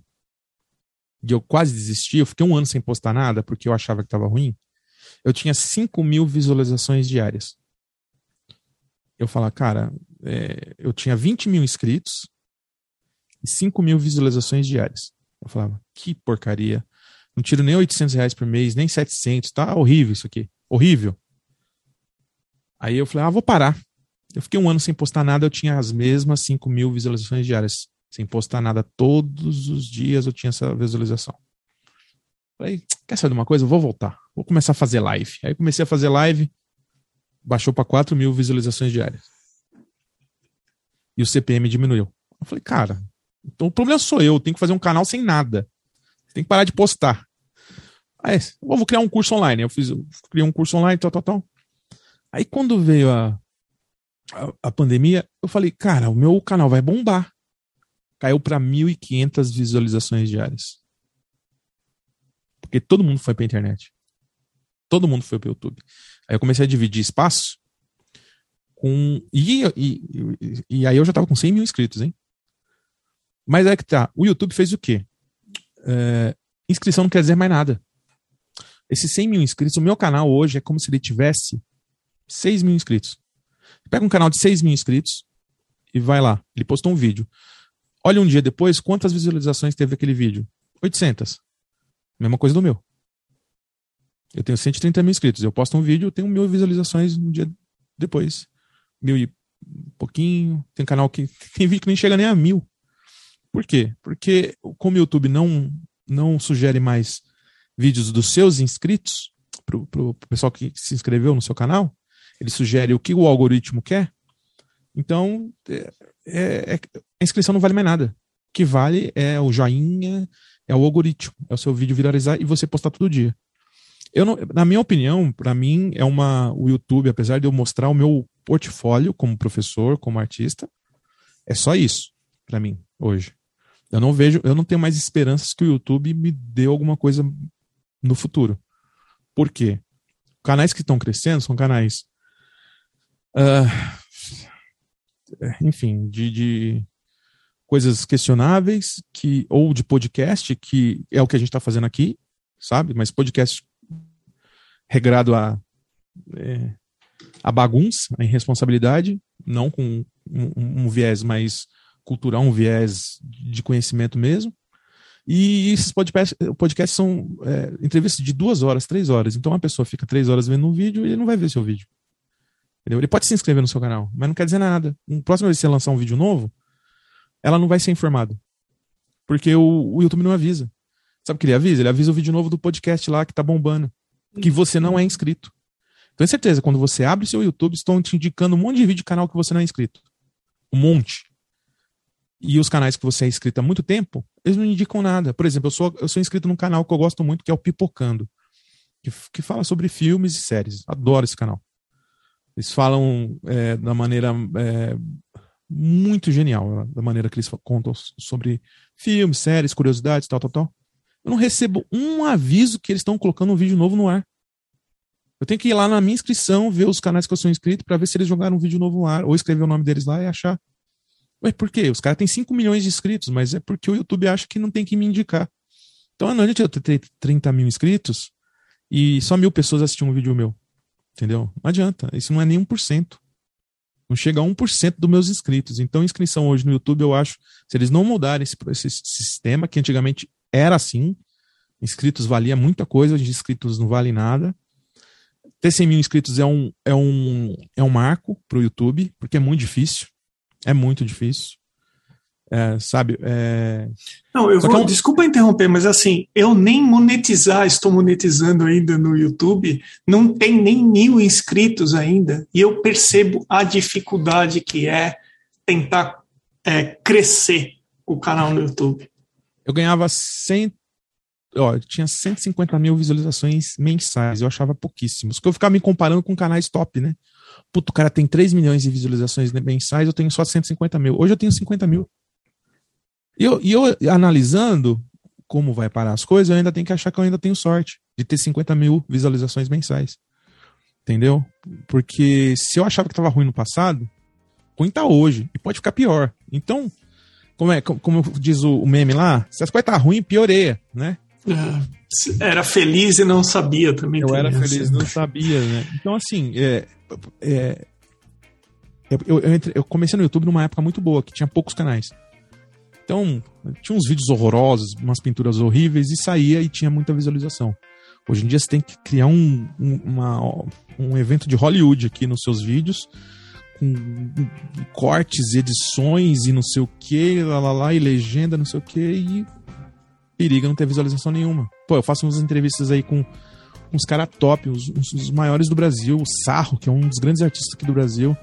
e eu quase desisti, eu fiquei um ano sem postar nada porque eu achava que tava ruim, eu tinha 5 mil visualizações diárias. Eu falava, cara, é, eu tinha 20 mil inscritos e 5 mil visualizações diárias. Eu falava, que porcaria. Não tiro nem 800 reais por mês, nem 700. Tá horrível isso aqui. Horrível. Aí eu falei, ah, vou parar. Eu fiquei um ano sem postar nada, eu tinha as mesmas 5 mil visualizações diárias. Sem postar nada todos os dias eu tinha essa visualização. Falei, quer saber de uma coisa? Eu vou voltar. Vou começar a fazer live. Aí comecei a fazer live, baixou para 4 mil visualizações diárias e o CPM diminuiu. Eu falei, cara, então o problema sou eu, eu tenho que fazer um canal sem nada. Tem que parar de postar. Aí, eu vou criar um curso online. Eu fiz, eu criei um curso online, tal, tal, tal. Aí quando veio a, a, a pandemia, eu falei, cara, o meu canal vai bombar. Caiu para 1.500 visualizações diárias. Porque todo mundo foi pra internet. Todo mundo foi pro YouTube. Aí eu comecei a dividir espaço com. E, e, e aí eu já tava com 100 mil inscritos, hein? Mas é que tá. O YouTube fez o quê? É, inscrição não quer dizer mais nada. Esses 100 mil inscritos, o meu canal hoje é como se ele tivesse 6 mil inscritos. Pega um canal de 6 mil inscritos e vai lá. Ele postou um vídeo. Olha um dia depois, quantas visualizações teve aquele vídeo? 800. Mesma coisa do meu. Eu tenho 130 mil inscritos. Eu posto um vídeo, eu tenho mil visualizações um dia depois mil e pouquinho. Tem canal que tem vídeo que nem chega nem a mil. Por quê? Porque como o YouTube não, não sugere mais vídeos dos seus inscritos, pro, pro pessoal que se inscreveu no seu canal, ele sugere o que o algoritmo quer. Então, é, é, é a inscrição não vale mais nada. O que vale é o joinha, é o algoritmo, é o seu vídeo viralizar e você postar todo dia. Eu não, na minha opinião, para mim é uma o YouTube, apesar de eu mostrar o meu portfólio como professor, como artista, é só isso para mim hoje. Eu não vejo, eu não tenho mais esperanças que o YouTube me dê alguma coisa no futuro. Por quê? Canais que estão crescendo são canais, uh, enfim, de, de coisas questionáveis que ou de podcast que é o que a gente está fazendo aqui, sabe? Mas podcast regrado a, é, a bagunça, a irresponsabilidade, não com um, um, viés mais cultural, um viés de conhecimento mesmo. E esses podcasts, podcasts são é, entrevistas de duas horas, três horas. Então a pessoa fica três horas vendo um vídeo e ele não vai ver seu vídeo. Entendeu? Ele pode se inscrever no seu canal, mas não quer dizer nada. Na próxima vez que você lançar um vídeo novo, ela não vai ser informada. Porque o, o YouTube não avisa. Sabe o que ele avisa? Ele avisa o vídeo novo do podcast lá que tá bombando que você não é inscrito. Tenho certeza, quando você abre seu YouTube, estão te indicando um monte de vídeo de canal que você não é inscrito. Um monte. E os canais que você é inscrito há muito tempo, eles não indicam nada. Por exemplo, eu sou, eu sou inscrito num canal que eu gosto muito, que é o Pipocando, que, que fala sobre filmes e séries. Adoro esse canal. Eles falam é, da maneira é, muito genial, da maneira que eles contam sobre filmes, séries, curiosidades, tal, tal, tal. Eu não recebo um aviso que eles estão colocando um vídeo novo no ar. Eu tenho que ir lá na minha inscrição, ver os canais que eu sou inscrito, para ver se eles jogaram um vídeo novo no ar, ou escrever o nome deles lá e achar. Mas por quê? Os caras têm 5 milhões de inscritos, mas é porque o YouTube acha que não tem que me indicar. Então não adianta eu ter 30 mil inscritos e só mil pessoas assistir um vídeo meu. Entendeu? Não adianta. Isso não é nem 1%. Não chega a 1% dos meus inscritos. Então, inscrição hoje no YouTube, eu acho, se eles não mudarem esse, esse sistema, que antigamente era assim. Inscritos valia muita coisa, hoje inscritos não vale nada. Ter 100 mil inscritos é um, é um, é um marco pro YouTube, porque é muito difícil. É muito difícil. É, sabe? É... Não, eu vou. É um... Desculpa interromper, mas assim, eu nem monetizar, estou monetizando ainda no YouTube, não tem nem mil inscritos ainda, e eu percebo a dificuldade que é tentar é, crescer o canal no YouTube. Eu ganhava 100. Ó, tinha 150 mil visualizações mensais, eu achava pouquíssimos. Porque eu ficava me comparando com canais top, né? Puto, o cara tem 3 milhões de visualizações mensais, eu tenho só 150 mil. Hoje eu tenho 50 mil. E eu, e eu analisando como vai parar as coisas, eu ainda tenho que achar que eu ainda tenho sorte de ter 50 mil visualizações mensais. Entendeu? Porque se eu achava que estava ruim no passado, ruim tá hoje. E pode ficar pior. Então, como, é, como diz o, meme lá, se as coisas tá ruim, pioreia, né? É, era feliz e não sabia também. Eu era feliz e não sabia, né? Então, assim, é, é, eu, eu, eu, comecei no YouTube numa época muito boa, que tinha poucos canais. Então, tinha uns vídeos horrorosos, umas pinturas horríveis, e saía e tinha muita visualização. Hoje em dia você tem que criar um, um, uma, um evento de Hollywood aqui nos seus vídeos, com cortes, edições e não sei o que, lá, lá, lá, e legenda, não sei o que, e periga não ter visualização nenhuma. Pô, eu faço umas entrevistas aí com uns caras top, os, os maiores do Brasil, o Sarro, que é um dos grandes artistas aqui do Brasil,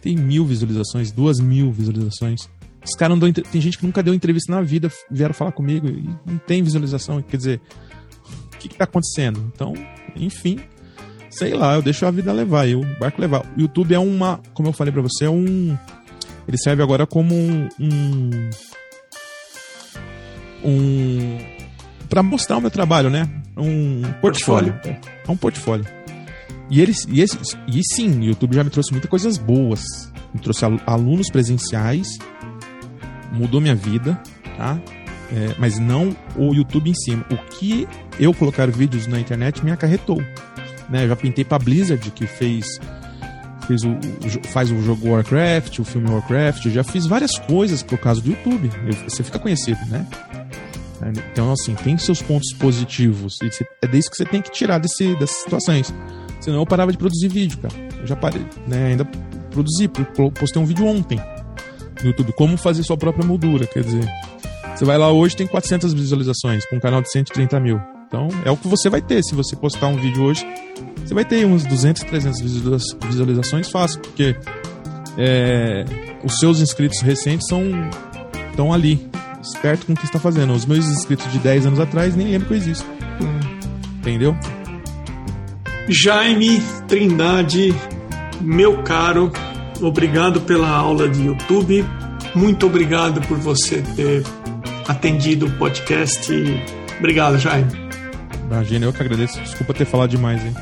tem mil visualizações, duas mil visualizações. Os caras não tem gente que nunca deu entrevista na vida, vieram falar comigo e não tem visualização. Quer dizer, o que, que tá acontecendo? Então, enfim, sei lá, eu deixo a vida levar, eu barco levar. O YouTube é uma, como eu falei para você, é um. Ele serve agora como um. um, um para mostrar o meu trabalho, né? Um portfólio. portfólio. É um portfólio. E eles, e, esse, e sim, o YouTube já me trouxe muitas coisas boas. Me trouxe alunos presenciais, mudou minha vida, tá? É, mas não o YouTube em cima. O que eu colocar vídeos na internet me acarretou. Né? Eu já pintei pra Blizzard, que fez, fez o, faz o jogo Warcraft, o filme Warcraft. Eu já fiz várias coisas por causa do YouTube. Eu, você fica conhecido, né? Então, assim, tem seus pontos positivos. E é disso que você tem que tirar desse, dessas situações. Senão eu parava de produzir vídeo, cara. Eu já parei, né? Ainda produzi, postei um vídeo ontem no YouTube. Como fazer sua própria moldura, quer dizer. Você vai lá hoje, tem 400 visualizações, com um canal de 130 mil. Então, é o que você vai ter. Se você postar um vídeo hoje, você vai ter uns 200, 300 visualizações fácil, porque é, os seus inscritos recentes são estão ali, esperto com o que está fazendo. Os meus inscritos de 10 anos atrás nem lembro que eu existo. Entendeu? Jaime Trindade, meu caro, obrigado pela aula de YouTube. Muito obrigado por você ter atendido o podcast. Obrigado, Jaime. Imagina, eu que agradeço. Desculpa ter falado demais, hein?